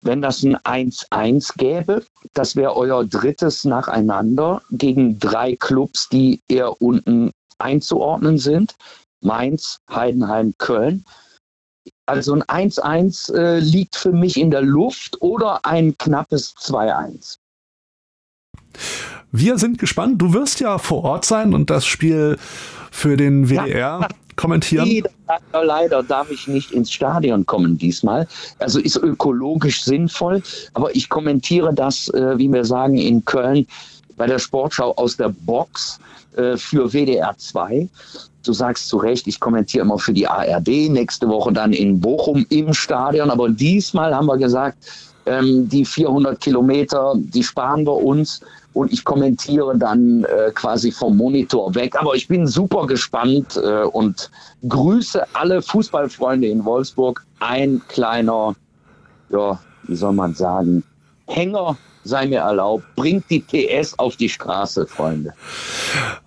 wenn das ein 1-1 gäbe. Das wäre euer drittes nacheinander gegen drei Clubs, die eher unten einzuordnen sind. Mainz, Heidenheim, Köln. Also ein 1-1 äh, liegt für mich in der Luft oder ein knappes 2-1.
Wir sind gespannt. Du wirst ja vor Ort sein und das Spiel für den WDR ja, kommentieren.
Leider, leider darf ich nicht ins Stadion kommen diesmal. Also ist ökologisch sinnvoll, aber ich kommentiere das, äh, wie wir sagen, in Köln bei der Sportschau aus der Box äh, für WDR 2 du sagst zu Recht, ich kommentiere immer für die ARD, nächste Woche dann in Bochum im Stadion. Aber diesmal haben wir gesagt, ähm, die 400 Kilometer, die sparen wir uns und ich kommentiere dann äh, quasi vom Monitor weg. Aber ich bin super gespannt äh, und grüße alle Fußballfreunde in Wolfsburg. Ein kleiner, ja, wie soll man sagen, Hänger sei mir erlaubt. Bringt die PS auf die Straße, Freunde.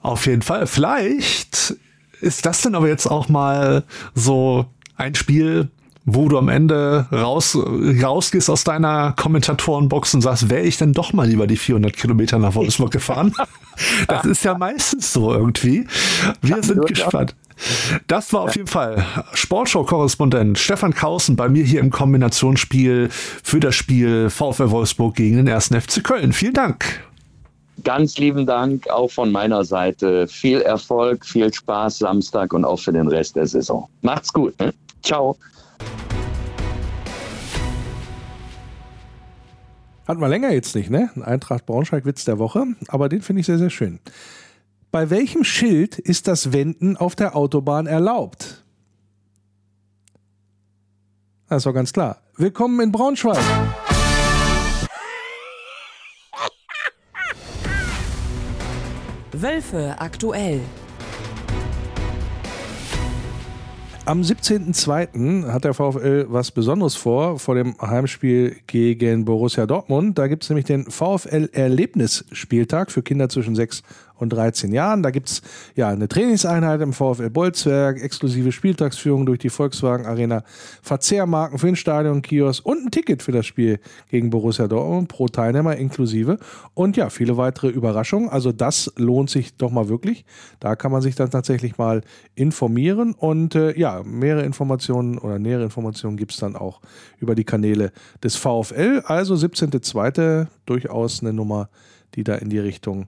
Auf jeden Fall. Vielleicht ist das denn aber jetzt auch mal so ein Spiel, wo du am Ende raus, rausgehst aus deiner Kommentatorenbox und sagst, wäre ich denn doch mal lieber die 400 Kilometer nach Wolfsburg gefahren? das ist ja meistens so irgendwie. Wir sind gespannt. Das war auf jeden Fall Sportshow-Korrespondent Stefan Kausen bei mir hier im Kombinationsspiel für das Spiel VfL Wolfsburg gegen den 1. FC Köln. Vielen Dank.
Ganz lieben Dank auch von meiner Seite. Viel Erfolg, viel Spaß Samstag und auch für den Rest der Saison. Macht's gut. Ne? Ciao.
Hatten wir länger jetzt nicht, ne? Ein Eintracht Braunschweig-Witz der Woche, aber den finde ich sehr, sehr schön. Bei welchem Schild ist das Wenden auf der Autobahn erlaubt? Das war ganz klar. Willkommen in Braunschweig.
Wölfe aktuell.
Am 17.02. hat der VfL was Besonderes vor, vor dem Heimspiel gegen Borussia Dortmund. Da gibt es nämlich den VfL-Erlebnisspieltag für Kinder zwischen 6 und 13 Jahren. Da gibt es ja eine Trainingseinheit im VfL Bolzwerk, exklusive Spieltagsführung durch die Volkswagen Arena, Verzehrmarken für den Stadion, Kiosk und ein Ticket für das Spiel gegen Borussia Dortmund pro Teilnehmer inklusive. Und ja, viele weitere Überraschungen. Also das lohnt sich doch mal wirklich. Da kann man sich dann tatsächlich mal informieren und äh, ja, mehrere Informationen oder nähere Informationen gibt es dann auch über die Kanäle des VfL. Also 17.02. durchaus eine Nummer, die da in die Richtung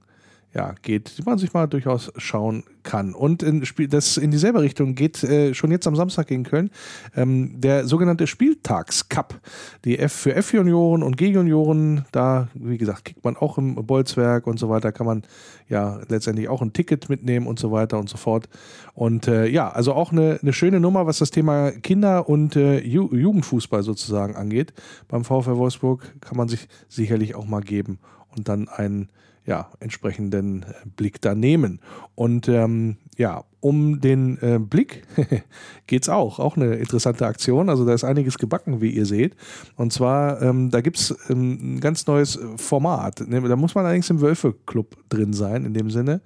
ja, geht, die man sich mal durchaus schauen kann. Und in, das in dieselbe Richtung geht äh, schon jetzt am Samstag gegen Köln ähm, der sogenannte Spieltagscup. Die F für F-Junioren und G-Junioren, da, wie gesagt, kriegt man auch im Bolzwerk und so weiter, kann man ja letztendlich auch ein Ticket mitnehmen und so weiter und so fort. Und äh, ja, also auch eine, eine schöne Nummer, was das Thema Kinder- und äh, Ju Jugendfußball sozusagen angeht. Beim VfL Wolfsburg kann man sich sicherlich auch mal geben und dann einen ja, entsprechenden äh, Blick da nehmen. Und ähm, ja, um den äh, Blick geht es auch. Auch eine interessante Aktion. Also da ist einiges gebacken, wie ihr seht. Und zwar, ähm, da gibt es ähm, ein ganz neues Format. Ne, da muss man allerdings im Wölfe-Club drin sein, in dem Sinne.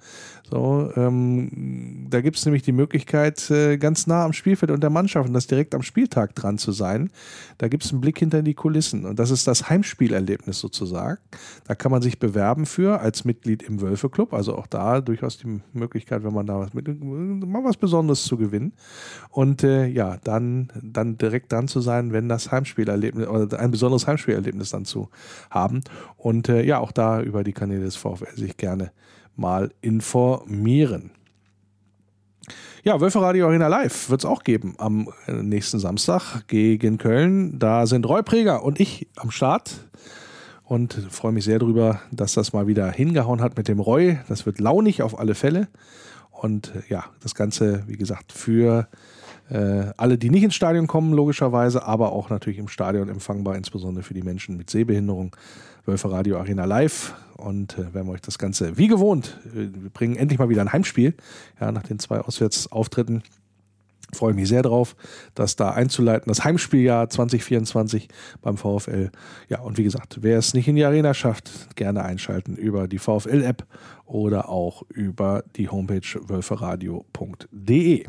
So, ähm, da gibt es nämlich die Möglichkeit, äh, ganz nah am Spielfeld und der Mannschaft und das direkt am Spieltag dran zu sein. Da gibt es einen Blick hinter die Kulissen. Und das ist das Heimspielerlebnis sozusagen. Da kann man sich bewerben für als Mitglied im Wölfe-Club. Also auch da durchaus die Möglichkeit, wenn man da was mit mal was Besonderes zu gewinnen. Und äh, ja, dann, dann direkt dran zu sein, wenn das Heimspielerlebnis oder ein besonderes Heimspielerlebnis dann zu haben. Und äh, ja, auch da über die Kanäle des VfL sich gerne mal informieren. Ja, Wölfe Radio Arena Live wird es auch geben am äh, nächsten Samstag gegen Köln. Da sind Roy Preger und ich am Start und freue mich sehr darüber, dass das mal wieder hingehauen hat mit dem Roy. Das wird launig auf alle Fälle. Und äh, ja, das Ganze, wie gesagt, für äh, alle, die nicht ins Stadion kommen, logischerweise, aber auch natürlich im Stadion empfangbar, insbesondere für die Menschen mit Sehbehinderung. Wölfe Radio Arena Live und äh, werden wir euch das Ganze wie gewohnt, äh, wir bringen endlich mal wieder ein Heimspiel, ja, nach den zwei Auswärtsauftritten freue mich sehr drauf, das da einzuleiten. Das Heimspieljahr 2024 beim VfL. Ja, und wie gesagt, wer es nicht in die Arena schafft, gerne einschalten über die VfL-App oder auch über die Homepage wölferadio.de.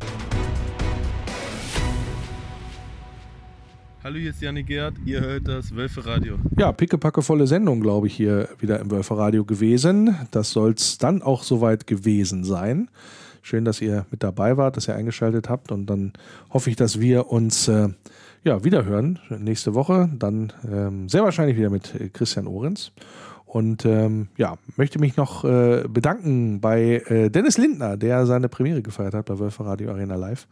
Hallo, hier ist Janik Gerd, ihr hört das Wölferadio.
Ja, pickepackevolle Sendung, glaube ich, hier wieder im Wölferadio gewesen. Das soll es dann auch soweit gewesen sein. Schön, dass ihr mit dabei wart, dass ihr eingeschaltet habt und dann hoffe ich, dass wir uns äh, ja, wiederhören nächste Woche. Dann ähm, sehr wahrscheinlich wieder mit äh, Christian Ohrens. Und ähm, ja, möchte mich noch äh, bedanken bei äh, Dennis Lindner, der seine Premiere gefeiert hat bei Wölfer Radio Arena Live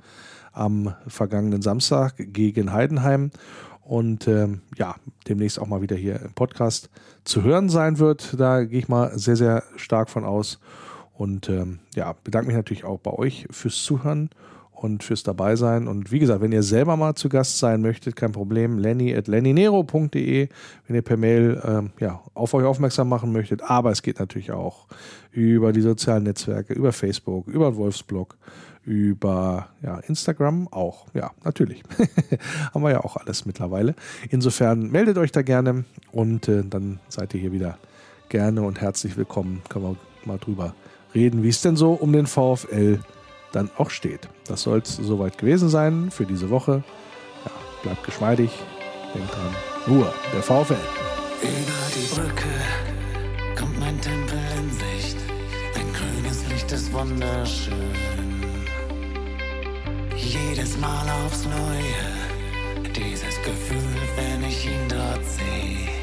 am vergangenen Samstag gegen Heidenheim. Und ähm, ja, demnächst auch mal wieder hier im Podcast zu hören sein wird. Da gehe ich mal sehr, sehr stark von aus. Und ähm, ja, bedanke mich natürlich auch bei euch fürs Zuhören und fürs Dabeisein. Und wie gesagt, wenn ihr selber mal zu Gast sein möchtet, kein Problem, lenny at lennynero.de, wenn ihr per Mail ähm, ja, auf euch aufmerksam machen möchtet. Aber es geht natürlich auch über die sozialen Netzwerke, über Facebook, über Wolfsblog, über ja, Instagram auch. Ja, natürlich. Haben wir ja auch alles mittlerweile. Insofern meldet euch da gerne und äh, dann seid ihr hier wieder gerne und herzlich willkommen. Können wir mal drüber reden, wie es denn so um den VfL dann auch steht. Das soll es soweit gewesen sein für diese Woche. Ja, bleibt geschmeidig, denkt dran, nur der VfL.
Über die Brücke kommt mein Tempel in Sicht. Ein grünes Licht ist wunderschön. Jedes Mal aufs Neue, dieses Gefühl, wenn ich ihn dort sehe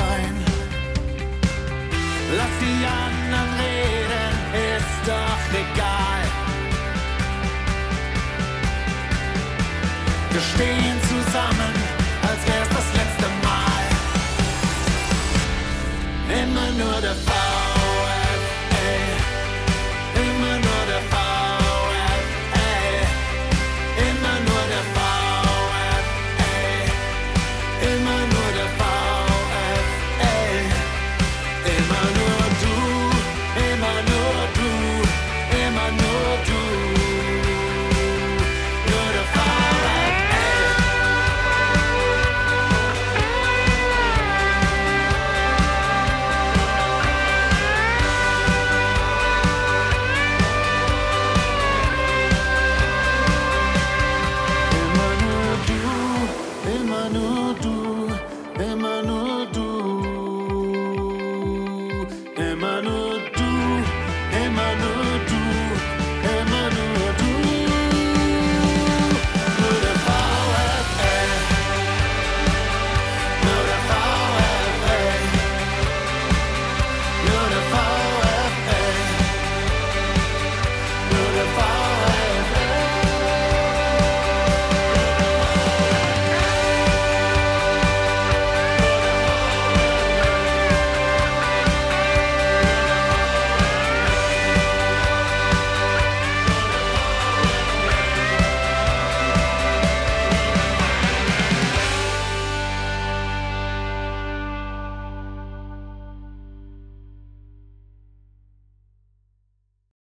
sein. Lass die anderen reden, ist doch egal. Wir stehen zusammen, als wär's das letzte Mal. Immer nur der Fall.